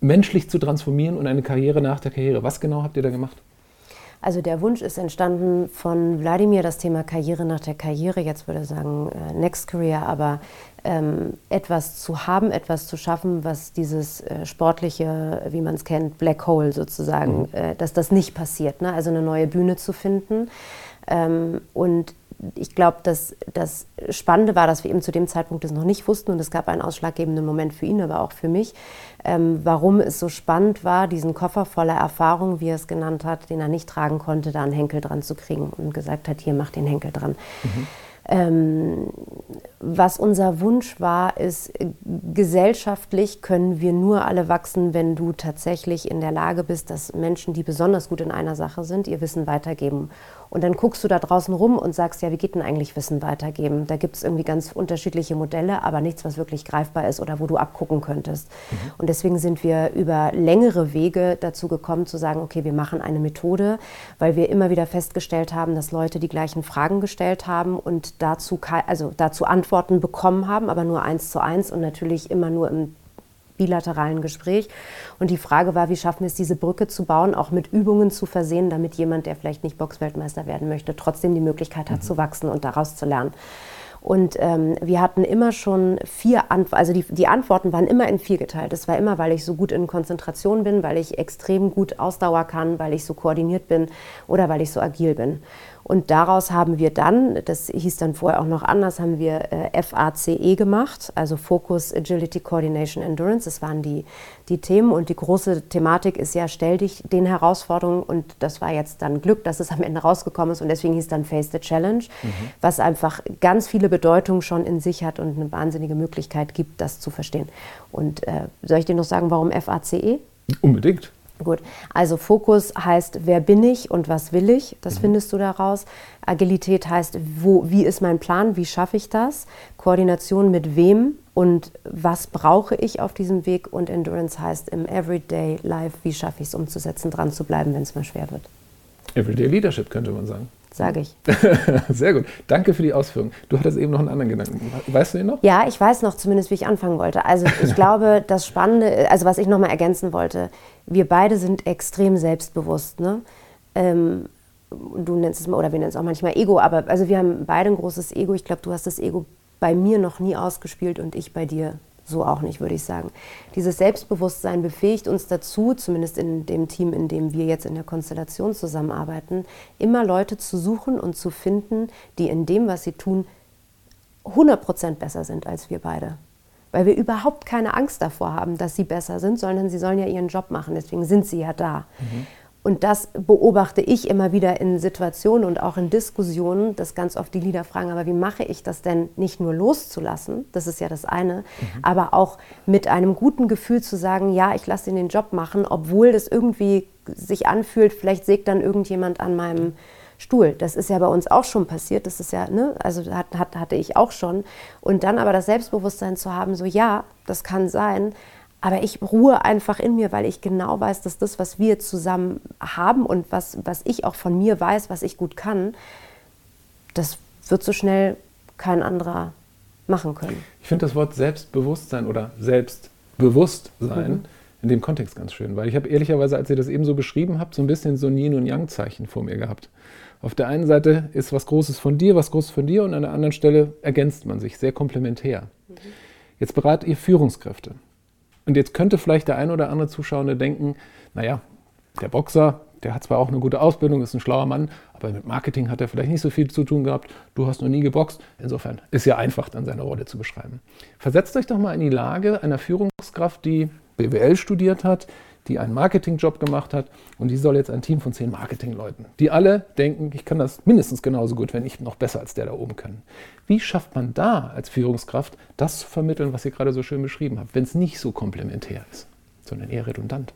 menschlich zu transformieren und eine Karriere nach der Karriere? Was genau habt ihr da gemacht? Also der Wunsch ist entstanden von Wladimir, das Thema Karriere nach der Karriere, jetzt würde ich sagen äh, Next Career, aber ähm, etwas zu haben, etwas zu schaffen, was dieses äh, sportliche, wie man es kennt, Black Hole sozusagen, mhm. äh, dass das nicht passiert. Ne? Also eine neue Bühne zu finden. Ähm, und ich glaube, dass das Spannende war, dass wir eben zu dem Zeitpunkt das noch nicht wussten und es gab einen ausschlaggebenden Moment für ihn, aber auch für mich, ähm, warum es so spannend war, diesen Koffer voller Erfahrung, wie er es genannt hat, den er nicht tragen konnte, da einen Henkel dran zu kriegen und gesagt hat, hier mach den Henkel dran. Mhm. Ähm, was unser Wunsch war, ist, gesellschaftlich können wir nur alle wachsen, wenn du tatsächlich in der Lage bist, dass Menschen, die besonders gut in einer Sache sind, ihr Wissen weitergeben. Und dann guckst du da draußen rum und sagst, ja, wie geht denn eigentlich Wissen weitergeben? Da gibt es irgendwie ganz unterschiedliche Modelle, aber nichts, was wirklich greifbar ist oder wo du abgucken könntest. Mhm. Und deswegen sind wir über längere Wege dazu gekommen zu sagen, okay, wir machen eine Methode, weil wir immer wieder festgestellt haben, dass Leute die gleichen Fragen gestellt haben und dazu, also dazu Antworten bekommen haben, aber nur eins zu eins und natürlich immer nur im bilateralen Gespräch. Und die Frage war, wie schaffen wir es, diese Brücke zu bauen, auch mit Übungen zu versehen, damit jemand, der vielleicht nicht Boxweltmeister werden möchte, trotzdem die Möglichkeit hat mhm. zu wachsen und daraus zu lernen. Und ähm, wir hatten immer schon vier Antworten, also die, die, Antworten waren immer in vier geteilt. Das war immer, weil ich so gut in Konzentration bin, weil ich extrem gut Ausdauer kann, weil ich so koordiniert bin oder weil ich so agil bin. Und daraus haben wir dann, das hieß dann vorher auch noch anders, haben wir äh, FACE gemacht, also Focus, Agility, Coordination, Endurance. Das waren die, die Themen. Und die große Thematik ist ja, stell dich den Herausforderungen. Und das war jetzt dann Glück, dass es am Ende rausgekommen ist. Und deswegen hieß dann Face the Challenge, mhm. was einfach ganz viele Bedeutungen schon in sich hat und eine wahnsinnige Möglichkeit gibt, das zu verstehen. Und äh, soll ich dir noch sagen, warum FACE? Unbedingt. Gut, also Fokus heißt, wer bin ich und was will ich? Das mhm. findest du daraus. Agilität heißt, wo, wie ist mein Plan, wie schaffe ich das? Koordination mit wem und was brauche ich auf diesem Weg? Und Endurance heißt im Everyday Life, wie schaffe ich es umzusetzen, dran zu bleiben, wenn es mal schwer wird. Everyday Leadership könnte man sagen sage ich. Sehr gut. Danke für die Ausführung. Du hattest eben noch einen anderen Gedanken. Weißt du den noch? Ja, ich weiß noch zumindest, wie ich anfangen wollte. Also ich glaube, das Spannende, also was ich noch mal ergänzen wollte, wir beide sind extrem selbstbewusst. Ne? Ähm, du nennst es mal, oder wir nennen es auch manchmal Ego, aber also wir haben beide ein großes Ego. Ich glaube, du hast das Ego bei mir noch nie ausgespielt und ich bei dir so auch nicht, würde ich sagen. Dieses Selbstbewusstsein befähigt uns dazu, zumindest in dem Team, in dem wir jetzt in der Konstellation zusammenarbeiten, immer Leute zu suchen und zu finden, die in dem, was sie tun, 100% besser sind als wir beide. Weil wir überhaupt keine Angst davor haben, dass sie besser sind, sondern sie sollen ja ihren Job machen. Deswegen sind sie ja da. Mhm. Und das beobachte ich immer wieder in Situationen und auch in Diskussionen, dass ganz oft die Lieder fragen, aber wie mache ich das denn nicht nur loszulassen, das ist ja das eine, mhm. aber auch mit einem guten Gefühl zu sagen, ja, ich lasse ihn den Job machen, obwohl das irgendwie sich anfühlt, vielleicht sägt dann irgendjemand an meinem Stuhl. Das ist ja bei uns auch schon passiert, das ist ja, ne, also hat, hat, hatte ich auch schon. Und dann aber das Selbstbewusstsein zu haben, so ja, das kann sein, aber ich ruhe einfach in mir, weil ich genau weiß, dass das, was wir zusammen haben und was, was ich auch von mir weiß, was ich gut kann, das wird so schnell kein anderer machen können. Ich finde das Wort Selbstbewusstsein oder Selbstbewusstsein mhm. in dem Kontext ganz schön, weil ich habe ehrlicherweise, als ihr das eben so beschrieben habt, so ein bisschen so ein Yin und Yang-Zeichen vor mir gehabt. Auf der einen Seite ist was Großes von dir, was Großes von dir und an der anderen Stelle ergänzt man sich sehr komplementär. Jetzt beratet ihr Führungskräfte. Und jetzt könnte vielleicht der ein oder andere Zuschauer denken, naja, der Boxer, der hat zwar auch eine gute Ausbildung, ist ein schlauer Mann, aber mit Marketing hat er vielleicht nicht so viel zu tun gehabt. Du hast noch nie geboxt. Insofern ist ja einfach, dann seine Rolle zu beschreiben. Versetzt euch doch mal in die Lage einer Führungskraft, die BWL studiert hat, die einen Marketingjob gemacht hat und die soll jetzt ein Team von zehn Marketingleuten, die alle denken, ich kann das mindestens genauso gut, wenn nicht noch besser als der da oben können. Wie schafft man da als Führungskraft das zu vermitteln, was ihr gerade so schön beschrieben habt, wenn es nicht so komplementär ist, sondern eher redundant?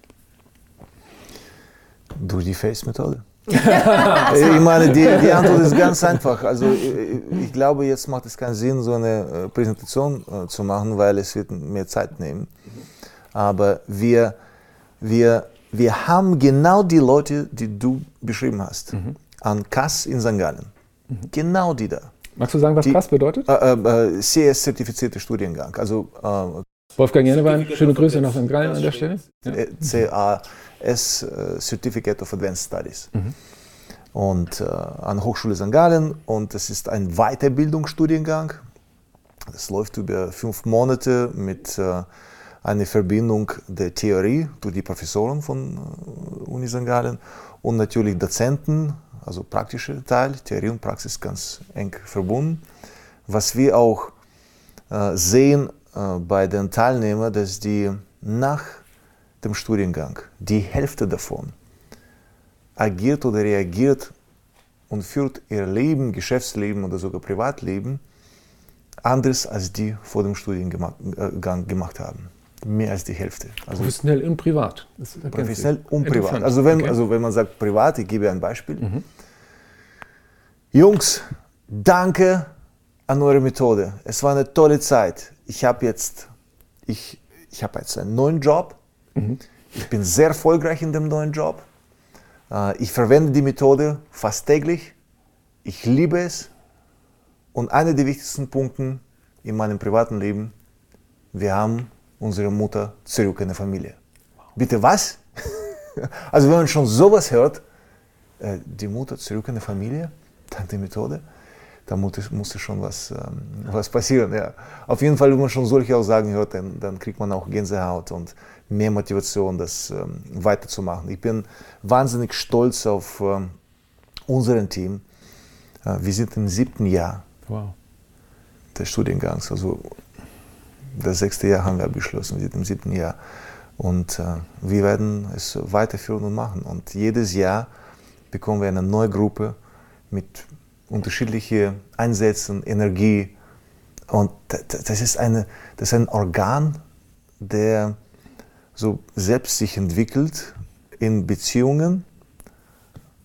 Durch die Face-Methode. ich meine, die, die, Antwort ist ganz einfach. Also ich, ich, glaube, jetzt macht es keinen Sinn, so eine Präsentation zu machen, weil es wird mehr Zeit nehmen. Aber wir, wir, wir haben genau die Leute, die du beschrieben hast, mhm. an Kass in St. Gallen. Mhm. Genau die da. Magst du sagen, was die, Kass bedeutet? Äh, äh, CS-zertifizierte Studiengang. Also, äh, Wolfgang Jennewein, schöne Grüße nach St. Gallen an der Stelle. Ja. CAS, äh, Certificate of Advanced Studies. Mhm. Und äh, an Hochschule St. Gallen. Und es ist ein Weiterbildungsstudiengang. Das läuft über fünf Monate mit einer Verbindung der Theorie durch die Professoren von äh, Uni St. Gallen und natürlich Dozenten, also praktische Teil, Theorie und Praxis ganz eng verbunden. Was wir auch äh, sehen äh, bei den Teilnehmern, dass die nach dem Studiengang die Hälfte davon agiert oder reagiert und führt ihr Leben, Geschäftsleben oder sogar Privatleben anders als die vor dem Studiengang gemacht haben. Mehr als die Hälfte. Also professionell und privat. Professionell und privat. Also wenn, okay. also wenn man sagt privat, ich gebe ein Beispiel. Mhm. Jungs, danke an eure Methode. Es war eine tolle Zeit. Ich habe jetzt, ich, ich habe jetzt einen neuen Job. Mhm. Ich bin sehr erfolgreich in dem neuen Job. Äh, ich verwende die Methode fast täglich. Ich liebe es. Und einer der wichtigsten Punkte in meinem privaten Leben, wir haben unsere Mutter zurück in die Familie. Bitte was? Also wenn man schon sowas hört, äh, die Mutter zurück in die Familie, dank der Methode, da musste schon was, ähm, was passieren. Ja. Auf jeden Fall, wenn man schon solche Aussagen hört, dann, dann kriegt man auch Gänsehaut und mehr Motivation, das ähm, weiterzumachen. Ich bin wahnsinnig stolz auf ähm, unseren Team. Äh, wir sind im siebten Jahr wow. des Studiengangs. Also das sechste Jahr haben wir abgeschlossen, wir sind im siebten Jahr. Und äh, wir werden es weiterführen und machen. Und jedes Jahr bekommen wir eine neue Gruppe mit unterschiedlichen Einsätzen, Energie. Und das ist, eine, das ist ein Organ, der so selbst sich entwickelt in Beziehungen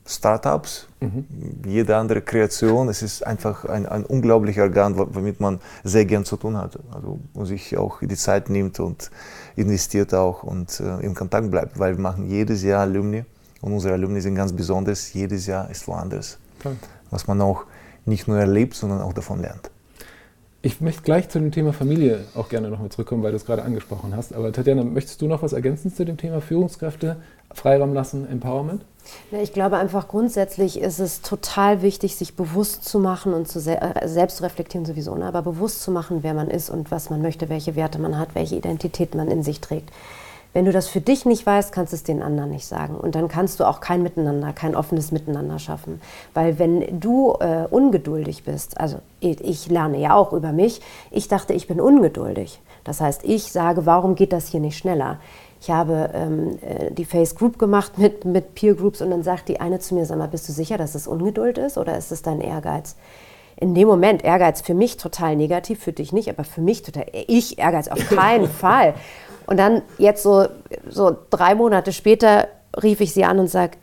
Startups, mhm. jede andere Kreation. Es ist einfach ein, ein unglaublicher Organ, womit man sehr gern zu tun hat. Also, und sich auch die Zeit nimmt und investiert auch und äh, im Kontakt bleibt, weil wir machen jedes Jahr Alumni und unsere Alumni sind ganz besonders. Jedes Jahr ist woanders, okay. was man auch nicht nur erlebt, sondern auch davon lernt. Ich möchte gleich zu dem Thema Familie auch gerne nochmal zurückkommen, weil du es gerade angesprochen hast. Aber Tatjana, möchtest du noch was ergänzen zu dem Thema Führungskräfte, Freiraum lassen, Empowerment? Ich glaube einfach grundsätzlich ist es total wichtig, sich bewusst zu machen und zu se äh, selbst reflektieren sowieso, ne? aber bewusst zu machen, wer man ist und was man möchte, welche Werte man hat, welche Identität man in sich trägt. Wenn du das für dich nicht weißt, kannst du es den anderen nicht sagen. Und dann kannst du auch kein Miteinander, kein offenes Miteinander schaffen. Weil wenn du äh, ungeduldig bist, also ich, ich lerne ja auch über mich, ich dachte, ich bin ungeduldig. Das heißt, ich sage, warum geht das hier nicht schneller? Ich habe ähm, äh, die Face Group gemacht mit, mit Peer Groups und dann sagt die eine zu mir, sag mal, bist du sicher, dass es Ungeduld ist oder ist es dein Ehrgeiz? In dem Moment Ehrgeiz für mich total negativ, für dich nicht, aber für mich total, ich Ehrgeiz auf keinen Fall. Und dann jetzt so, so drei Monate später rief ich sie an und sage,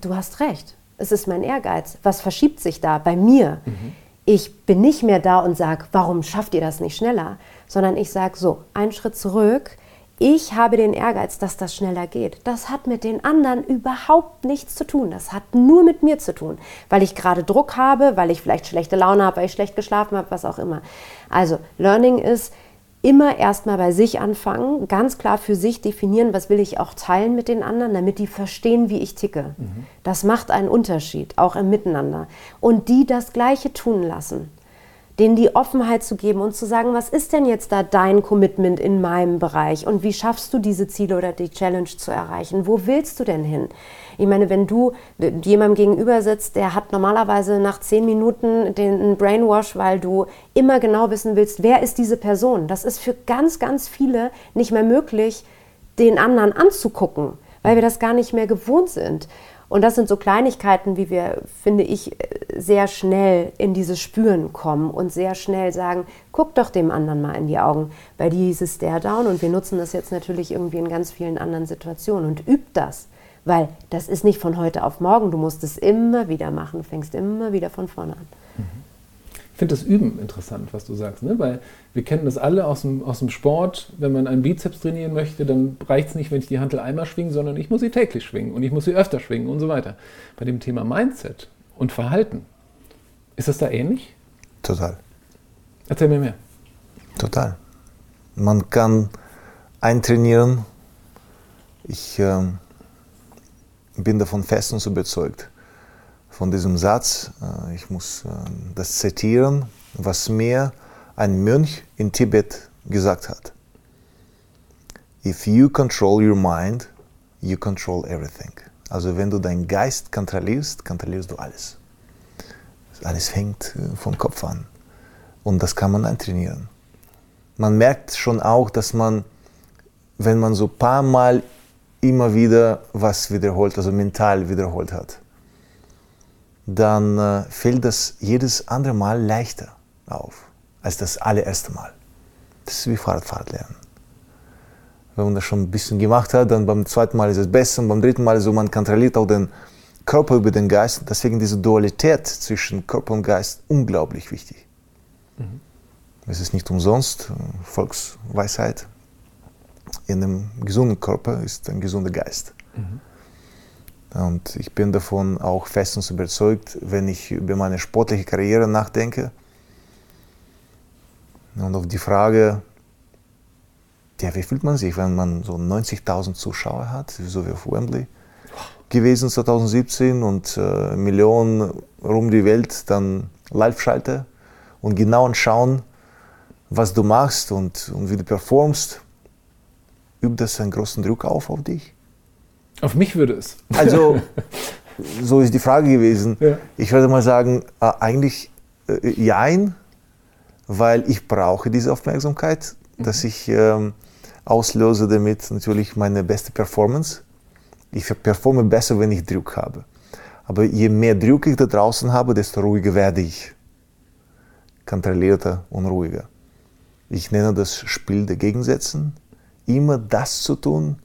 du hast recht, es ist mein Ehrgeiz. Was verschiebt sich da bei mir? Mhm. Ich bin nicht mehr da und sage, warum schafft ihr das nicht schneller? Sondern ich sage so, einen Schritt zurück, ich habe den Ehrgeiz, dass das schneller geht. Das hat mit den anderen überhaupt nichts zu tun. Das hat nur mit mir zu tun, weil ich gerade Druck habe, weil ich vielleicht schlechte Laune habe, weil ich schlecht geschlafen habe, was auch immer. Also, Learning ist immer erstmal bei sich anfangen, ganz klar für sich definieren, was will ich auch teilen mit den anderen, damit die verstehen, wie ich ticke. Mhm. Das macht einen Unterschied, auch im Miteinander. Und die das Gleiche tun lassen denen die Offenheit zu geben und zu sagen, was ist denn jetzt da dein Commitment in meinem Bereich und wie schaffst du diese Ziele oder die Challenge zu erreichen? Wo willst du denn hin? Ich meine, wenn du jemandem gegenüber sitzt, der hat normalerweise nach zehn Minuten den Brainwash, weil du immer genau wissen willst, wer ist diese Person? Das ist für ganz, ganz viele nicht mehr möglich, den anderen anzugucken, weil wir das gar nicht mehr gewohnt sind. Und das sind so Kleinigkeiten, wie wir, finde ich, sehr schnell in dieses Spüren kommen und sehr schnell sagen, guck doch dem anderen mal in die Augen. Bei dir hieß es Stare Down und wir nutzen das jetzt natürlich irgendwie in ganz vielen anderen Situationen und übt das. Weil das ist nicht von heute auf morgen. Du musst es immer wieder machen, fängst immer wieder von vorne an. Ich finde das Üben interessant, was du sagst, ne? weil wir kennen das alle aus dem, aus dem Sport. Wenn man einen Bizeps trainieren möchte, dann reicht es nicht, wenn ich die Hantel einmal schwinge, sondern ich muss sie täglich schwingen und ich muss sie öfter schwingen und so weiter. Bei dem Thema Mindset und Verhalten, ist das da ähnlich? Total. Erzähl mir mehr. Total. Man kann eintrainieren. Ich äh, bin davon fest und überzeugt von diesem Satz. Äh, ich muss äh, das zitieren, was mir ein Mönch in Tibet gesagt hat. If you control your mind, you control everything. Also wenn du deinen Geist kontrollierst, kontrollierst du alles. Alles fängt äh, vom Kopf an. Und das kann man eintrainieren. Man merkt schon auch, dass man, wenn man so ein paar Mal immer wieder was wiederholt, also mental wiederholt hat, dann äh, fällt das jedes andere Mal leichter auf als das allererste Mal. Das ist wie Fahrradfahren lernen. Wenn man das schon ein bisschen gemacht hat, dann beim zweiten Mal ist es besser und beim dritten Mal so, man kontrolliert auch den Körper über den Geist. Deswegen diese Dualität zwischen Körper und Geist unglaublich wichtig. Mhm. Es ist nicht umsonst äh, Volksweisheit. In einem gesunden Körper ist ein gesunder Geist. Mhm. Und ich bin davon auch festens überzeugt, wenn ich über meine sportliche Karriere nachdenke und auf die Frage, ja, wie fühlt man sich, wenn man so 90.000 Zuschauer hat, so wie auf Wembley gewesen 2017 und äh, Millionen rum die Welt dann live schalte und genau anschauen, was du machst und, und wie du performst, übt das einen großen Druck auf auf dich? Auf mich würde es. Also, so ist die Frage gewesen. Ja. Ich würde mal sagen, äh, eigentlich äh, jein, weil ich brauche diese Aufmerksamkeit, mhm. dass ich ähm, auslöse damit natürlich meine beste Performance. Ich performe besser, wenn ich Druck habe. Aber je mehr Druck ich da draußen habe, desto ruhiger werde ich. Kontrollierter und ruhiger. Ich nenne das Spiel der Gegensätzen. Immer das zu tun,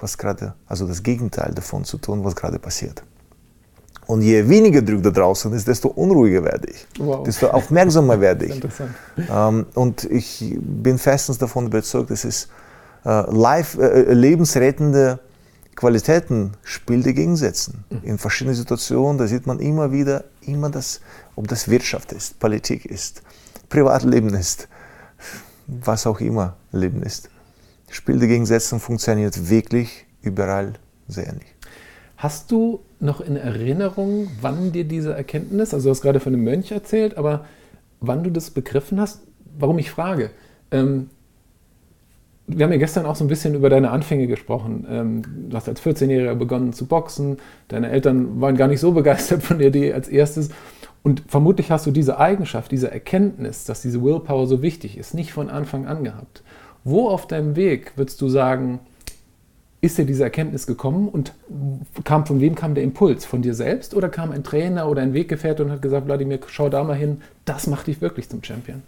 was gerade, also das Gegenteil davon zu tun, was gerade passiert. Und je weniger Druck da draußen ist, desto unruhiger werde ich, wow. desto aufmerksamer werde ich. Ähm, und ich bin festens davon überzeugt, dass es äh, live, äh, lebensrettende Qualitäten Spiel der Gegensätzen. Mhm. In verschiedenen Situationen, da sieht man immer wieder, immer das, ob das Wirtschaft ist, Politik ist, Privatleben ist, was auch immer Leben ist. Spiel der Gegensätze funktioniert wirklich überall sehr ähnlich. Hast du noch in Erinnerung, wann dir diese Erkenntnis, also du hast gerade von einem Mönch erzählt, aber wann du das begriffen hast? Warum ich frage? Ähm, wir haben ja gestern auch so ein bisschen über deine Anfänge gesprochen. Ähm, du hast als 14-Jähriger begonnen zu boxen. Deine Eltern waren gar nicht so begeistert von der Idee als erstes. Und vermutlich hast du diese Eigenschaft, diese Erkenntnis, dass diese Willpower so wichtig ist, nicht von Anfang an gehabt. Wo auf deinem Weg würdest du sagen, ist dir diese Erkenntnis gekommen und kam, von wem kam der Impuls? Von dir selbst oder kam ein Trainer oder ein Weggefährte und hat gesagt, Wladimir, schau da mal hin, das macht dich wirklich zum Champion?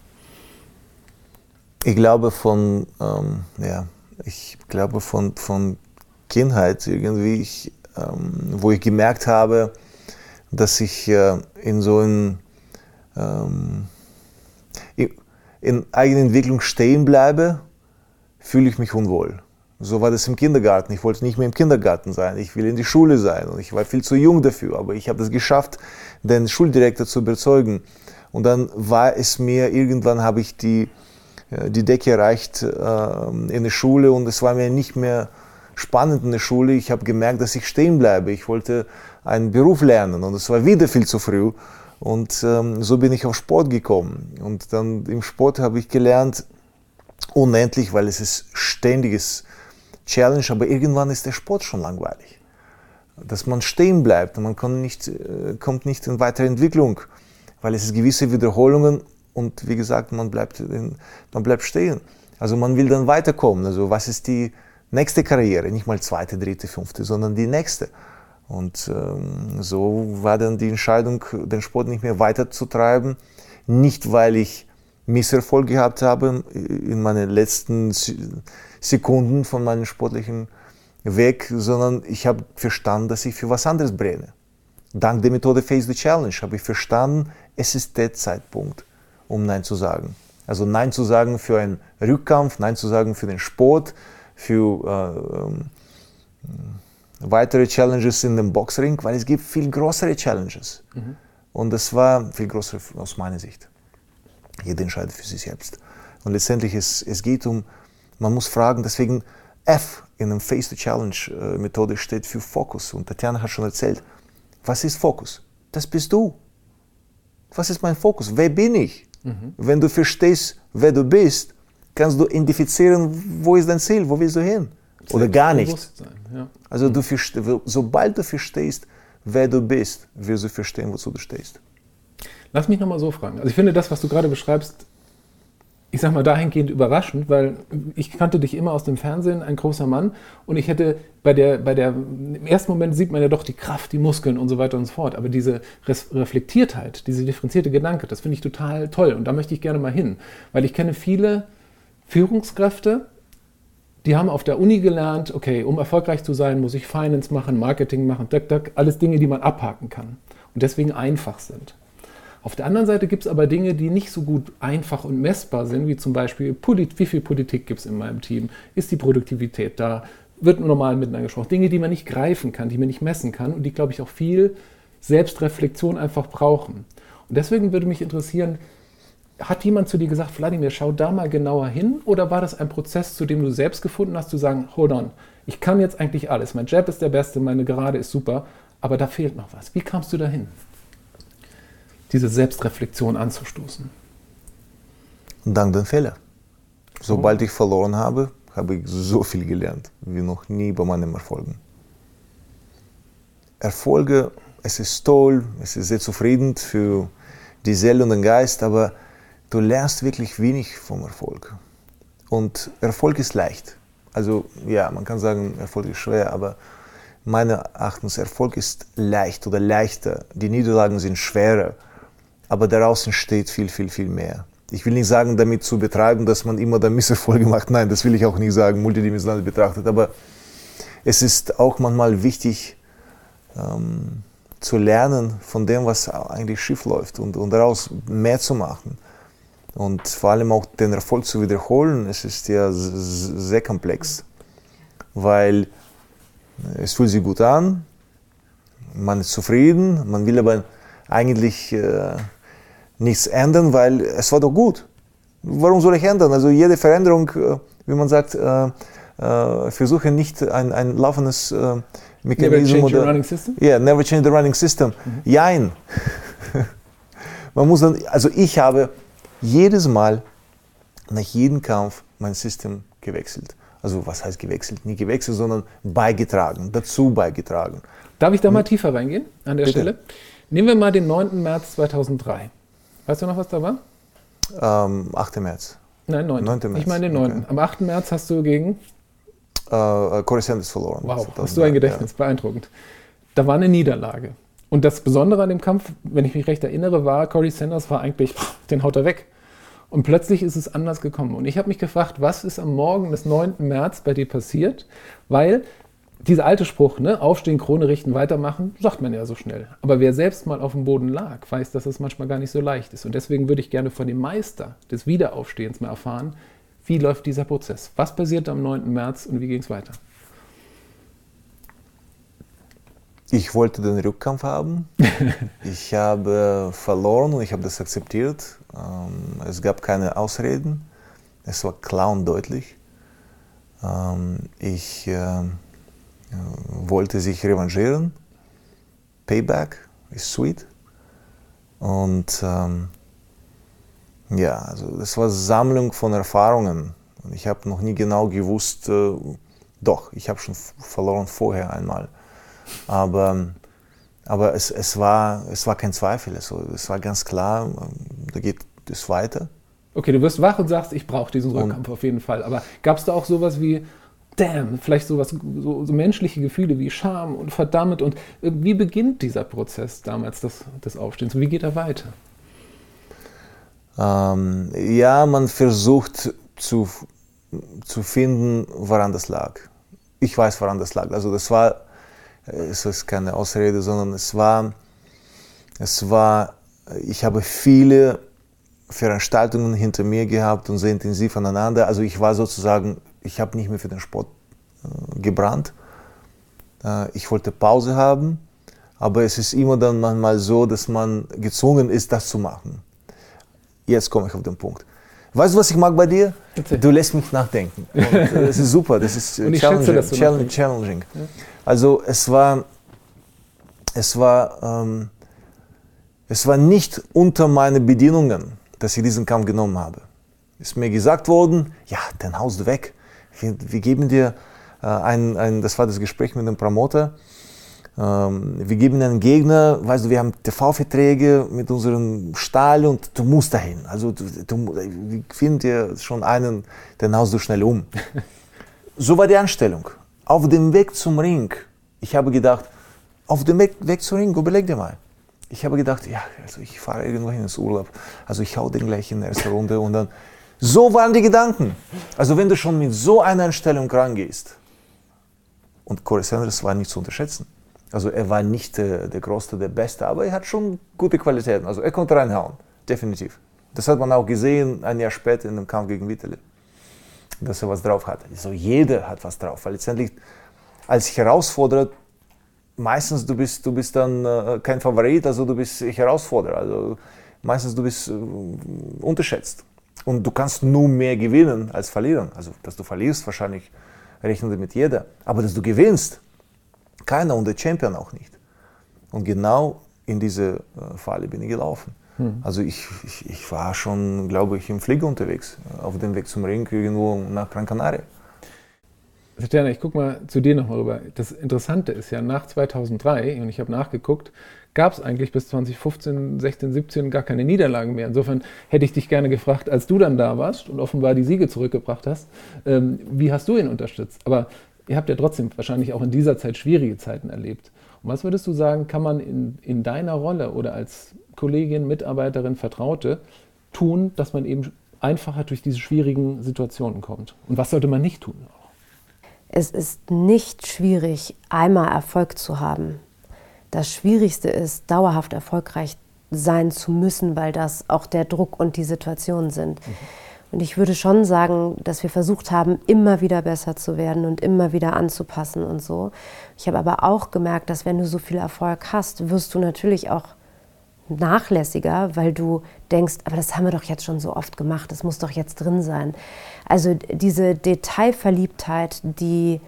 Ich glaube von, ähm, ja, ich glaube von, von Kindheit irgendwie, ich, ähm, wo ich gemerkt habe, dass ich äh, in so einem ähm, in eigener Entwicklung stehen bleibe fühle ich mich unwohl. So war das im Kindergarten. Ich wollte nicht mehr im Kindergarten sein. Ich will in die Schule sein. Und ich war viel zu jung dafür. Aber ich habe es geschafft, den Schuldirektor zu überzeugen. Und dann war es mir, irgendwann habe ich die, äh, die Decke erreicht äh, in der Schule und es war mir nicht mehr spannend in der Schule. Ich habe gemerkt, dass ich stehen bleibe. Ich wollte einen Beruf lernen und es war wieder viel zu früh. Und ähm, so bin ich auf Sport gekommen. Und dann im Sport habe ich gelernt, unendlich, weil es ist ständiges Challenge, aber irgendwann ist der Sport schon langweilig. Dass man stehen bleibt und man kommt nicht, äh, kommt nicht in weitere Entwicklung, weil es ist gewisse Wiederholungen und wie gesagt, man bleibt, in, man bleibt stehen. Also man will dann weiterkommen. Also was ist die nächste Karriere? Nicht mal zweite, dritte, fünfte, sondern die nächste. Und ähm, so war dann die Entscheidung, den Sport nicht mehr weiterzutreiben. Nicht, weil ich Misserfolg gehabt habe in meinen letzten Sekunden von meiner sportlichen weg, sondern ich habe verstanden, dass ich für was anderes brenne. Dank der Methode Face the Challenge habe ich verstanden, es ist der Zeitpunkt, um Nein zu sagen. Also Nein zu sagen für einen Rückkampf, Nein zu sagen für den Sport, für äh, weitere Challenges in dem Boxring, weil es gibt viel größere Challenges. Mhm. Und das war viel größer aus meiner Sicht. Jeder entscheidet für sich selbst. Und letztendlich es, es geht um, man muss fragen, deswegen F in der Face-to-Challenge-Methode steht für Fokus. Und Tatjana hat schon erzählt, was ist Fokus? Das bist du. Was ist mein Fokus? Wer bin ich? Mhm. Wenn du verstehst, wer du bist, kannst du identifizieren, wo ist dein Ziel, wo willst du hin? Oder gar nicht. Ja. Also du, sobald du verstehst, wer du bist, wirst du verstehen, wozu du stehst. Lass mich nochmal so fragen. Also ich finde das, was du gerade beschreibst, ich sag mal, dahingehend überraschend, weil ich kannte dich immer aus dem Fernsehen, ein großer Mann, und ich hätte bei der, bei der, im ersten Moment sieht man ja doch die Kraft, die Muskeln und so weiter und so fort, aber diese Reflektiertheit, diese differenzierte Gedanke, das finde ich total toll und da möchte ich gerne mal hin, weil ich kenne viele Führungskräfte, die haben auf der Uni gelernt, okay, um erfolgreich zu sein, muss ich Finance machen, Marketing machen, duck, duck, alles Dinge, die man abhaken kann und deswegen einfach sind. Auf der anderen Seite gibt es aber Dinge, die nicht so gut einfach und messbar sind, wie zum Beispiel, wie viel Politik gibt es in meinem Team? Ist die Produktivität da? Wird normal miteinander gesprochen? Dinge, die man nicht greifen kann, die man nicht messen kann und die, glaube ich, auch viel Selbstreflexion einfach brauchen. Und deswegen würde mich interessieren, hat jemand zu dir gesagt, Wladimir, schau da mal genauer hin? Oder war das ein Prozess, zu dem du selbst gefunden hast, zu sagen, hold on, ich kann jetzt eigentlich alles. Mein Jab ist der beste, meine Gerade ist super, aber da fehlt noch was. Wie kamst du dahin? Diese Selbstreflexion anzustoßen? Dank den Fehler. Sobald oh. ich verloren habe, habe ich so viel gelernt wie noch nie bei meinen Erfolgen. Erfolge, es ist toll, es ist sehr zufriedend für die Seele und den Geist, aber du lernst wirklich wenig vom Erfolg. Und Erfolg ist leicht. Also ja, man kann sagen, Erfolg ist schwer, aber meiner Erachtens Erfolg ist leicht oder leichter. Die Niederlagen sind schwerer aber daraus entsteht viel, viel, viel mehr. Ich will nicht sagen, damit zu betreiben, dass man immer da Misserfolge macht. Nein, das will ich auch nicht sagen, multidimensional betrachtet. Aber es ist auch manchmal wichtig, ähm, zu lernen von dem, was eigentlich schief läuft und, und daraus mehr zu machen. Und vor allem auch den Erfolg zu wiederholen, es ist ja sehr komplex, weil es fühlt sich gut an, man ist zufrieden, man will aber eigentlich äh, nichts ändern, weil es war doch gut. Warum soll ich ändern? Also jede Veränderung, äh, wie man sagt, äh, äh, versuche nicht ein, ein laufendes Mechanismus. Never change the running system? Ja, yeah, never change the running system. Mhm. Jein. man muss dann, also ich habe jedes Mal nach jedem Kampf mein System gewechselt. Also was heißt gewechselt? Nie gewechselt, sondern beigetragen, dazu beigetragen. Darf ich da mal hm? tiefer reingehen an der Bitte. Stelle? Nehmen wir mal den 9. März 2003. Weißt du noch, was da war? Ähm, 8. März. Nein, 9. 9. März. Ich meine den 9. Okay. Am 8. März hast du gegen? Äh, Corey Sanders verloren. Wow, hast du ein Gedächtnis, ja. beeindruckend. Da war eine Niederlage. Und das Besondere an dem Kampf, wenn ich mich recht erinnere, war, Corey Sanders war eigentlich, den haut er weg. Und plötzlich ist es anders gekommen. Und ich habe mich gefragt, was ist am Morgen des 9. März bei dir passiert? Weil dieser alte Spruch, ne, aufstehen, Krone richten, weitermachen, sagt man ja so schnell. Aber wer selbst mal auf dem Boden lag, weiß, dass es manchmal gar nicht so leicht ist. Und deswegen würde ich gerne von dem Meister des Wiederaufstehens mal erfahren, wie läuft dieser Prozess? Was passierte am 9. März und wie ging es weiter? Ich wollte den Rückkampf haben. ich habe verloren und ich habe das akzeptiert. Ähm, es gab keine Ausreden. Es war klar und deutlich. Ähm, ich ähm, wollte sich revanchieren. Payback ist sweet. Und ähm, ja, also das war Sammlung von Erfahrungen. Und ich habe noch nie genau gewusst, äh, doch, ich habe schon verloren vorher einmal. Aber, aber es, es, war, es war kein Zweifel. Also, es war ganz klar, da geht es weiter. Okay, du wirst wach und sagst, ich brauche diesen Rückkampf und, auf jeden Fall. Aber gab es da auch sowas wie, damn, vielleicht sowas, so, so menschliche Gefühle wie Scham und verdammt. Und wie beginnt dieser Prozess damals des, des Aufstehens? Wie geht er weiter? Ähm, ja, man versucht zu, zu finden, woran das lag. ich weiß, woran das lag. Also das war, es ist keine Ausrede, sondern es war, es war, ich habe viele Veranstaltungen hinter mir gehabt und sehr intensiv aneinander. Also ich war sozusagen, ich habe nicht mehr für den Sport äh, gebrannt. Äh, ich wollte Pause haben, aber es ist immer dann manchmal so, dass man gezwungen ist, das zu machen. Jetzt komme ich auf den Punkt. Weißt du, was ich mag bei dir? Du lässt mich nachdenken. Und, äh, das ist super, das ist challenging. Schätze, dass challenging. challenging. Ja. Also es war, es war, ähm, es war nicht unter meine Bedingungen, dass ich diesen Kampf genommen habe. Ist mir gesagt worden, ja, dann haust du weg. Wir, wir geben dir äh, ein, ein, das war das Gespräch mit dem Promoter, ähm, wir geben einen Gegner, weißt du, wir haben TV-Verträge mit unserem Stahl und du musst dahin. Also du, du, wir finden dir schon einen, den haust du schnell um. so war die Anstellung. Auf dem Weg zum Ring, ich habe gedacht, auf dem Weg, Weg zum Ring, überleg dir mal. Ich habe gedacht, ja, also ich fahre irgendwo hin ins Urlaub, also ich hau den gleich in der ersten Runde und dann, so waren die Gedanken. Also wenn du schon mit so einer Einstellung rangehst, und Corey Sanders war nicht zu unterschätzen. Also er war nicht äh, der Größte, der Beste, aber er hat schon gute Qualitäten. Also er konnte reinhauen, definitiv. Das hat man auch gesehen ein Jahr später in dem Kampf gegen Vitali, dass er was drauf hatte. Also jeder hat was drauf, weil letztendlich als Herausforderer meistens du bist du bist dann äh, kein Favorit, also du bist Herausforderer. Also meistens du bist äh, unterschätzt und du kannst nur mehr gewinnen als verlieren. Also dass du verlierst wahrscheinlich rechnen damit jeder, aber dass du gewinnst keiner und der Champion auch nicht. Und genau in diese äh, Falle bin ich gelaufen. Hm. Also ich, ich, ich, war schon, glaube ich, im Flieger unterwegs, äh, auf dem Weg zum Ring irgendwo nach Gran Canaria. Tatjana, ich gucke mal zu dir nochmal rüber. Das Interessante ist ja, nach 2003, und ich habe nachgeguckt, gab es eigentlich bis 2015, 16, 17 gar keine Niederlagen mehr. Insofern hätte ich dich gerne gefragt, als du dann da warst und offenbar die Siege zurückgebracht hast, ähm, wie hast du ihn unterstützt? Aber ihr habt ja trotzdem wahrscheinlich auch in dieser Zeit schwierige Zeiten erlebt. Und was würdest du sagen, kann man in, in deiner Rolle oder als Kollegin, Mitarbeiterin, Vertraute tun, dass man eben einfacher durch diese schwierigen Situationen kommt? Und was sollte man nicht tun? Es ist nicht schwierig, einmal Erfolg zu haben. Das Schwierigste ist, dauerhaft erfolgreich sein zu müssen, weil das auch der Druck und die Situation sind. Mhm. Und ich würde schon sagen, dass wir versucht haben, immer wieder besser zu werden und immer wieder anzupassen und so. Ich habe aber auch gemerkt, dass wenn du so viel Erfolg hast, wirst du natürlich auch nachlässiger, weil du denkst, aber das haben wir doch jetzt schon so oft gemacht, das muss doch jetzt drin sein. Also diese Detailverliebtheit, die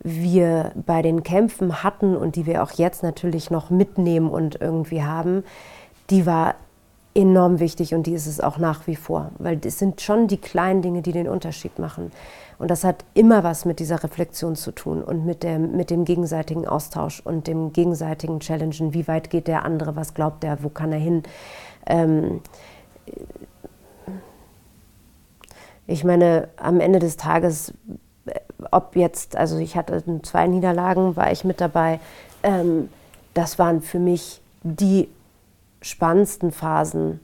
wir bei den Kämpfen hatten und die wir auch jetzt natürlich noch mitnehmen und irgendwie haben, die war enorm wichtig und die ist es auch nach wie vor, weil es sind schon die kleinen Dinge, die den Unterschied machen. Und das hat immer was mit dieser Reflexion zu tun und mit dem, mit dem gegenseitigen Austausch und dem gegenseitigen Challengen. Wie weit geht der andere? Was glaubt er? Wo kann er hin? Ähm, ich meine, am Ende des Tages, ob jetzt, also ich hatte zwei Niederlagen, war ich mit dabei. Ähm, das waren für mich die spannendsten Phasen,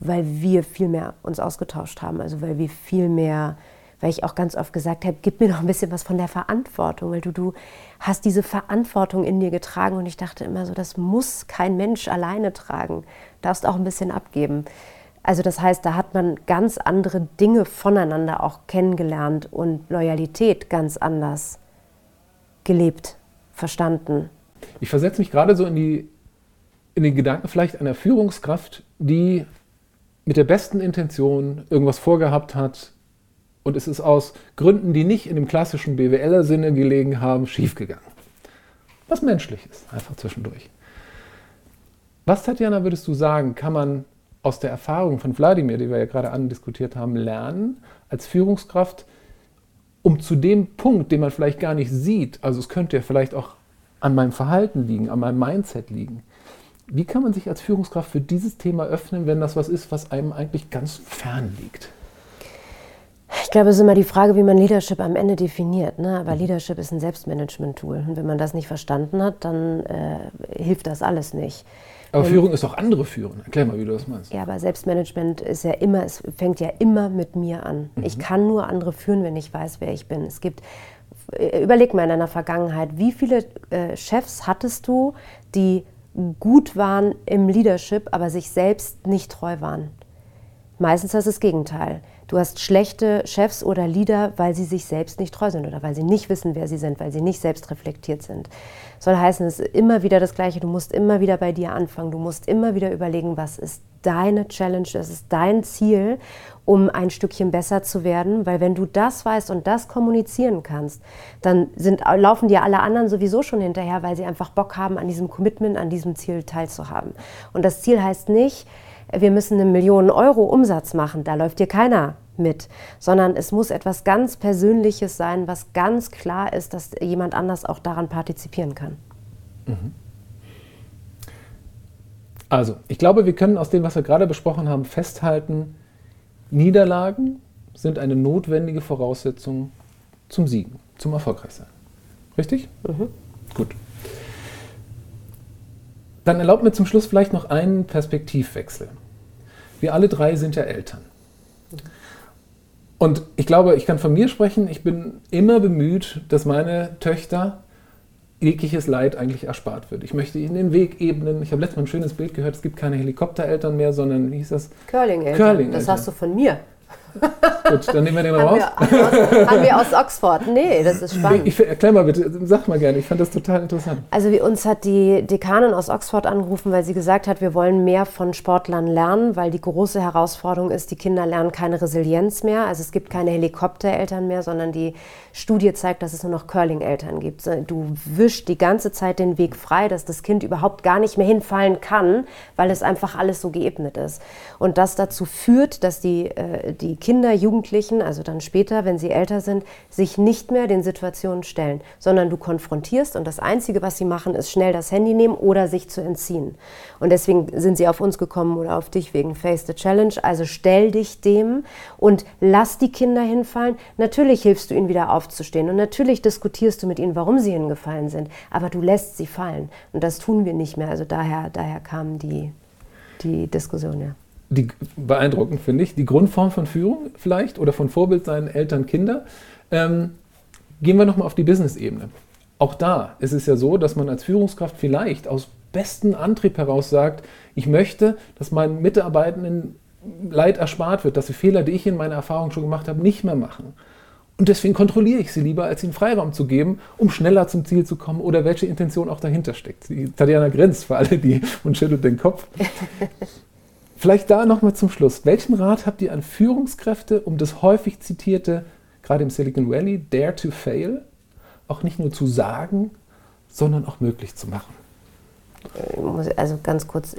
weil wir viel mehr uns ausgetauscht haben, also weil wir viel mehr, weil ich auch ganz oft gesagt habe, gib mir noch ein bisschen was von der Verantwortung, weil du, du hast diese Verantwortung in dir getragen und ich dachte immer so, das muss kein Mensch alleine tragen, darfst auch ein bisschen abgeben. Also das heißt, da hat man ganz andere Dinge voneinander auch kennengelernt und Loyalität ganz anders gelebt, verstanden. Ich versetze mich gerade so in die in den Gedanken vielleicht einer Führungskraft, die mit der besten Intention irgendwas vorgehabt hat und es ist aus Gründen, die nicht in dem klassischen BWLer-Sinne gelegen haben, schiefgegangen. Was menschlich ist, einfach zwischendurch. Was, Tatjana, würdest du sagen, kann man aus der Erfahrung von Wladimir, die wir ja gerade andiskutiert haben, lernen als Führungskraft, um zu dem Punkt, den man vielleicht gar nicht sieht, also es könnte ja vielleicht auch an meinem Verhalten liegen, an meinem Mindset liegen, wie kann man sich als Führungskraft für dieses Thema öffnen, wenn das was ist, was einem eigentlich ganz fern liegt? Ich glaube, es ist immer die Frage, wie man Leadership am Ende definiert. Ne? Aber Leadership ist ein Selbstmanagement-Tool. Und wenn man das nicht verstanden hat, dann äh, hilft das alles nicht. Aber Führung ist auch andere Führen. Erklär mal, wie du das meinst. Ja, aber Selbstmanagement ist ja immer, es fängt ja immer mit mir an. Mhm. Ich kann nur andere führen, wenn ich weiß, wer ich bin. Es gibt äh, überleg mal in deiner Vergangenheit, wie viele äh, Chefs hattest du, die gut waren im Leadership, aber sich selbst nicht treu waren? Meistens ist das Gegenteil. Du hast schlechte Chefs oder Leader, weil sie sich selbst nicht treu sind oder weil sie nicht wissen, wer sie sind, weil sie nicht selbst reflektiert sind. Soll heißen, es ist immer wieder das Gleiche. Du musst immer wieder bei dir anfangen. Du musst immer wieder überlegen, was ist deine Challenge, das ist dein Ziel, um ein Stückchen besser zu werden. Weil wenn du das weißt und das kommunizieren kannst, dann sind, laufen dir alle anderen sowieso schon hinterher, weil sie einfach Bock haben, an diesem Commitment, an diesem Ziel teilzuhaben. Und das Ziel heißt nicht, wir müssen eine Million Euro Umsatz machen, da läuft dir keiner mit, sondern es muss etwas ganz Persönliches sein, was ganz klar ist, dass jemand anders auch daran partizipieren kann. Mhm. Also, ich glaube, wir können aus dem, was wir gerade besprochen haben, festhalten, Niederlagen sind eine notwendige Voraussetzung zum Siegen, zum Erfolgreichsein. Richtig? Mhm. Gut. Dann erlaubt mir zum Schluss vielleicht noch einen Perspektivwechsel. Wir alle drei sind ja Eltern. Und ich glaube, ich kann von mir sprechen, ich bin immer bemüht, dass meine Töchter jegliches Leid eigentlich erspart wird. Ich möchte ihnen den Weg ebnen. Ich habe letztes Mal ein schönes Bild gehört, es gibt keine Helikoptereltern mehr, sondern wie hieß das? Curling-Eltern. Curling das hast du von mir. Gut, dann nehmen wir den raus. Haben wir, aus, haben wir aus Oxford? Nee, das ist spannend. Ich, erklär mal bitte, sag mal gerne, ich fand das total interessant. Also wie uns hat die Dekanin aus Oxford angerufen, weil sie gesagt hat, wir wollen mehr von Sportlern lernen, weil die große Herausforderung ist, die Kinder lernen keine Resilienz mehr. Also es gibt keine Helikoptereltern mehr, sondern die Studie zeigt, dass es nur noch Curling-Eltern gibt. Du wischst die ganze Zeit den Weg frei, dass das Kind überhaupt gar nicht mehr hinfallen kann, weil es einfach alles so geebnet ist. Und das dazu führt, dass die, äh, die Kinder, Jugendlichen, also dann später, wenn sie älter sind, sich nicht mehr den Situationen stellen, sondern du konfrontierst und das Einzige, was sie machen, ist schnell das Handy nehmen oder sich zu entziehen. Und deswegen sind sie auf uns gekommen oder auf dich wegen Face the Challenge. Also stell dich dem und lass die Kinder hinfallen. Natürlich hilfst du ihnen wieder aufzustehen und natürlich diskutierst du mit ihnen, warum sie hingefallen sind, aber du lässt sie fallen. Und das tun wir nicht mehr. Also daher, daher kam die, die Diskussion, ja die, beeindruckend, finde ich. Die Grundform von Führung vielleicht oder von Vorbild seinen Eltern, Kinder. Ähm, gehen wir nochmal auf die Business-Ebene. Auch da ist es ja so, dass man als Führungskraft vielleicht aus bestem Antrieb heraus sagt, ich möchte, dass meinen Mitarbeitenden Leid erspart wird, dass sie Fehler, die ich in meiner Erfahrung schon gemacht habe, nicht mehr machen. Und deswegen kontrolliere ich sie lieber, als ihnen Freiraum zu geben, um schneller zum Ziel zu kommen oder welche Intention auch dahinter steckt. Tatjana grinst für alle, die und schüttelt den Kopf. Vielleicht da nochmal zum Schluss. Welchen Rat habt ihr an Führungskräfte, um das häufig zitierte, gerade im Silicon Valley, Dare to Fail, auch nicht nur zu sagen, sondern auch möglich zu machen? Also ganz kurz,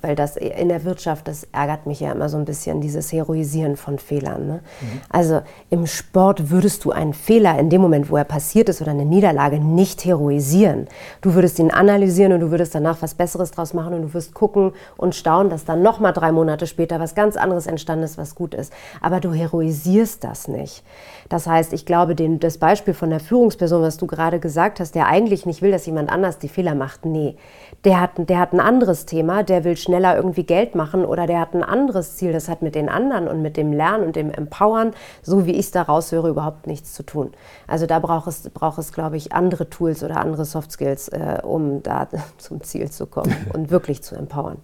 weil das in der Wirtschaft, das ärgert mich ja immer so ein bisschen, dieses Heroisieren von Fehlern. Ne? Mhm. Also im Sport würdest du einen Fehler in dem Moment, wo er passiert ist oder eine Niederlage, nicht heroisieren. Du würdest ihn analysieren und du würdest danach was Besseres draus machen und du wirst gucken und staunen, dass dann nochmal drei Monate später was ganz anderes entstanden ist, was gut ist. Aber du heroisierst das nicht. Das heißt, ich glaube, den, das Beispiel von der Führungsperson, was du gerade gesagt hast, der eigentlich nicht will, dass jemand anders die Fehler macht, nee der hat, der hat ein anderes Thema, der will schneller irgendwie Geld machen oder der hat ein anderes Ziel, das hat mit den anderen und mit dem Lernen und dem Empowern, so wie ich es da raushöre, überhaupt nichts zu tun. Also da braucht es, braucht es glaube ich, andere Tools oder andere Soft Skills, äh, um da zum Ziel zu kommen und wirklich zu empowern.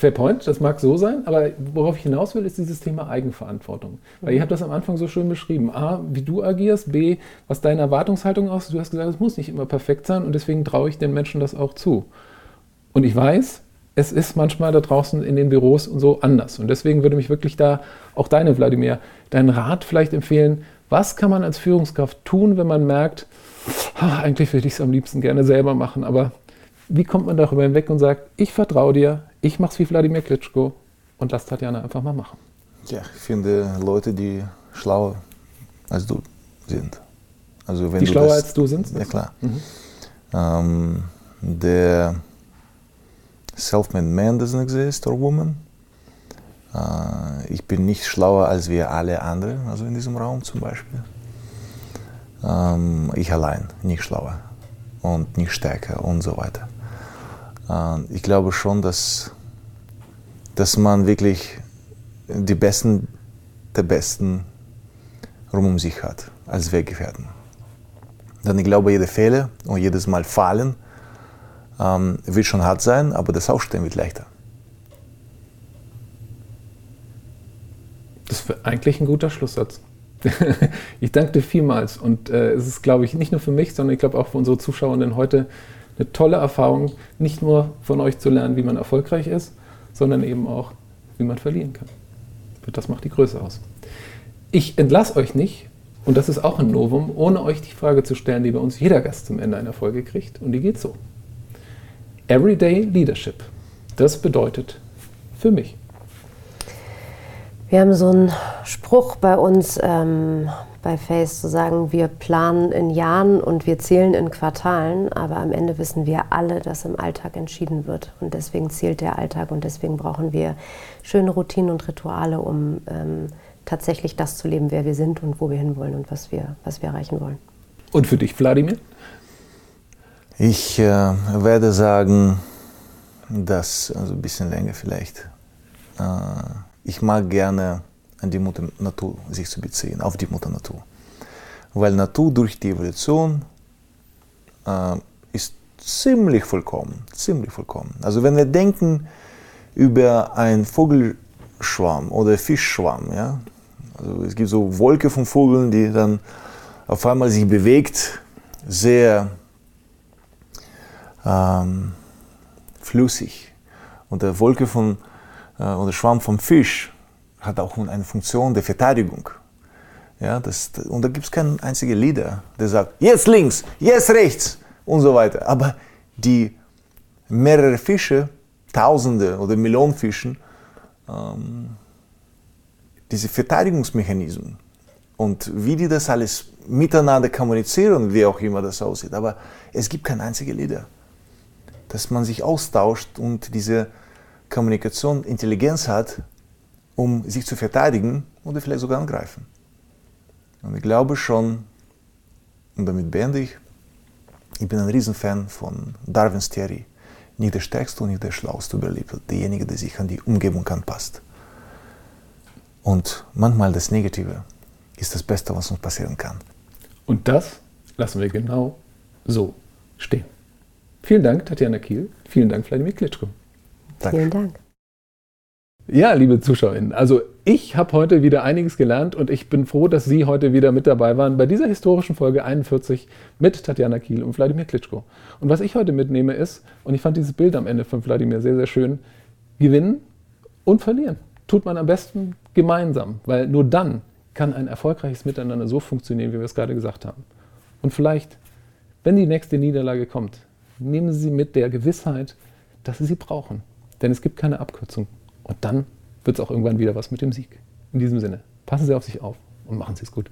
Fair Point, das mag so sein, aber worauf ich hinaus will, ist dieses Thema Eigenverantwortung. Weil mhm. ihr habt das am Anfang so schön beschrieben. A, wie du agierst, B, was deine Erwartungshaltung ist. Du hast gesagt, es muss nicht immer perfekt sein und deswegen traue ich den Menschen das auch zu. Und ich weiß, es ist manchmal da draußen in den Büros und so anders. Und deswegen würde mich wirklich da auch deine, Wladimir, deinen Rat vielleicht empfehlen, was kann man als Führungskraft tun, wenn man merkt, ach, eigentlich würde ich es am liebsten gerne selber machen, aber wie kommt man darüber hinweg und sagt, ich vertraue dir, ich mache es wie Wladimir Klitschko und lass Tatjana einfach mal machen? Ja, ich finde Leute, die schlauer als du sind. Also wenn die schlauer das, als du sind? Ja, klar. Mhm. Ähm, der Self-made man doesn't exist or woman. Äh, ich bin nicht schlauer als wir alle anderen, also in diesem Raum zum Beispiel. Ähm, ich allein, nicht schlauer und nicht stärker und so weiter. Äh, ich glaube schon, dass, dass man wirklich die Besten der Besten rum um sich hat als Weggefährten. Dann ich glaube, jede Fehler und jedes Mal fallen ähm, wird schon hart sein, aber das Aufstehen wird leichter. Das ist eigentlich ein guter Schlusssatz. ich danke dir vielmals und äh, es ist, glaube ich, nicht nur für mich, sondern ich glaube auch für unsere Zuschauerinnen heute eine tolle Erfahrung, nicht nur von euch zu lernen, wie man erfolgreich ist, sondern eben auch, wie man verlieren kann. Das macht die Größe aus. Ich entlasse euch nicht, und das ist auch ein Novum, ohne euch die Frage zu stellen, die bei uns jeder Gast zum Ende einer Folge kriegt. Und die geht so. Everyday Leadership. Das bedeutet für mich. Wir haben so einen Spruch bei uns ähm, bei Face zu sagen, wir planen in Jahren und wir zählen in Quartalen, aber am Ende wissen wir alle, dass im Alltag entschieden wird. Und deswegen zählt der Alltag und deswegen brauchen wir schöne Routinen und Rituale, um ähm, tatsächlich das zu leben, wer wir sind und wo wir hinwollen und was wir, was wir erreichen wollen. Und für dich, Wladimir? Ich äh, werde sagen, dass, also ein bisschen länger vielleicht, äh, ich mag gerne an die Mutter Natur sich zu beziehen, auf die Mutter Natur. Weil Natur durch die Evolution äh, ist ziemlich vollkommen, ziemlich vollkommen. Also wenn wir denken über einen Vogelschwarm oder Fischschwarm, ja, also es gibt so Wolke von Vogeln, die dann auf einmal sich bewegt, sehr ähm, flüssig. Und der Wolke von äh, oder Schwamm vom Fisch hat auch eine Funktion der Verteidigung. Ja, das, und da gibt es keinen einzigen Leader, der sagt, jetzt links, jetzt rechts und so weiter. Aber die mehrere Fische, Tausende oder Millionen Fischen, ähm, diese Verteidigungsmechanismen und wie die das alles miteinander kommunizieren, wie auch immer das aussieht. Aber es gibt keinen einzigen Leader, dass man sich austauscht und diese Kommunikation Intelligenz hat, um sich zu verteidigen oder vielleicht sogar angreifen. Und ich glaube schon, und damit beende ich, ich bin ein Riesenfan von Darwins Theorie. Nicht der Stärkste und nicht der Schlauste überlebt, derjenige, der sich an die Umgebung anpasst. Und manchmal das Negative ist das Beste, was uns passieren kann. Und das lassen wir genau so stehen. Vielen Dank, Tatjana Kiel. Vielen Dank, Vladimir Klitschko. Danke. Vielen Dank. Ja, liebe ZuschauerInnen, also ich habe heute wieder einiges gelernt und ich bin froh, dass Sie heute wieder mit dabei waren bei dieser historischen Folge 41 mit Tatjana Kiel und Wladimir Klitschko. Und was ich heute mitnehme ist, und ich fand dieses Bild am Ende von Wladimir sehr, sehr schön, gewinnen und verlieren. Tut man am besten gemeinsam, weil nur dann kann ein erfolgreiches Miteinander so funktionieren, wie wir es gerade gesagt haben. Und vielleicht, wenn die nächste Niederlage kommt, nehmen Sie sie mit der Gewissheit, dass Sie sie brauchen. Denn es gibt keine Abkürzung. Und dann wird es auch irgendwann wieder was mit dem Sieg. In diesem Sinne, passen Sie auf sich auf und machen Sie es gut.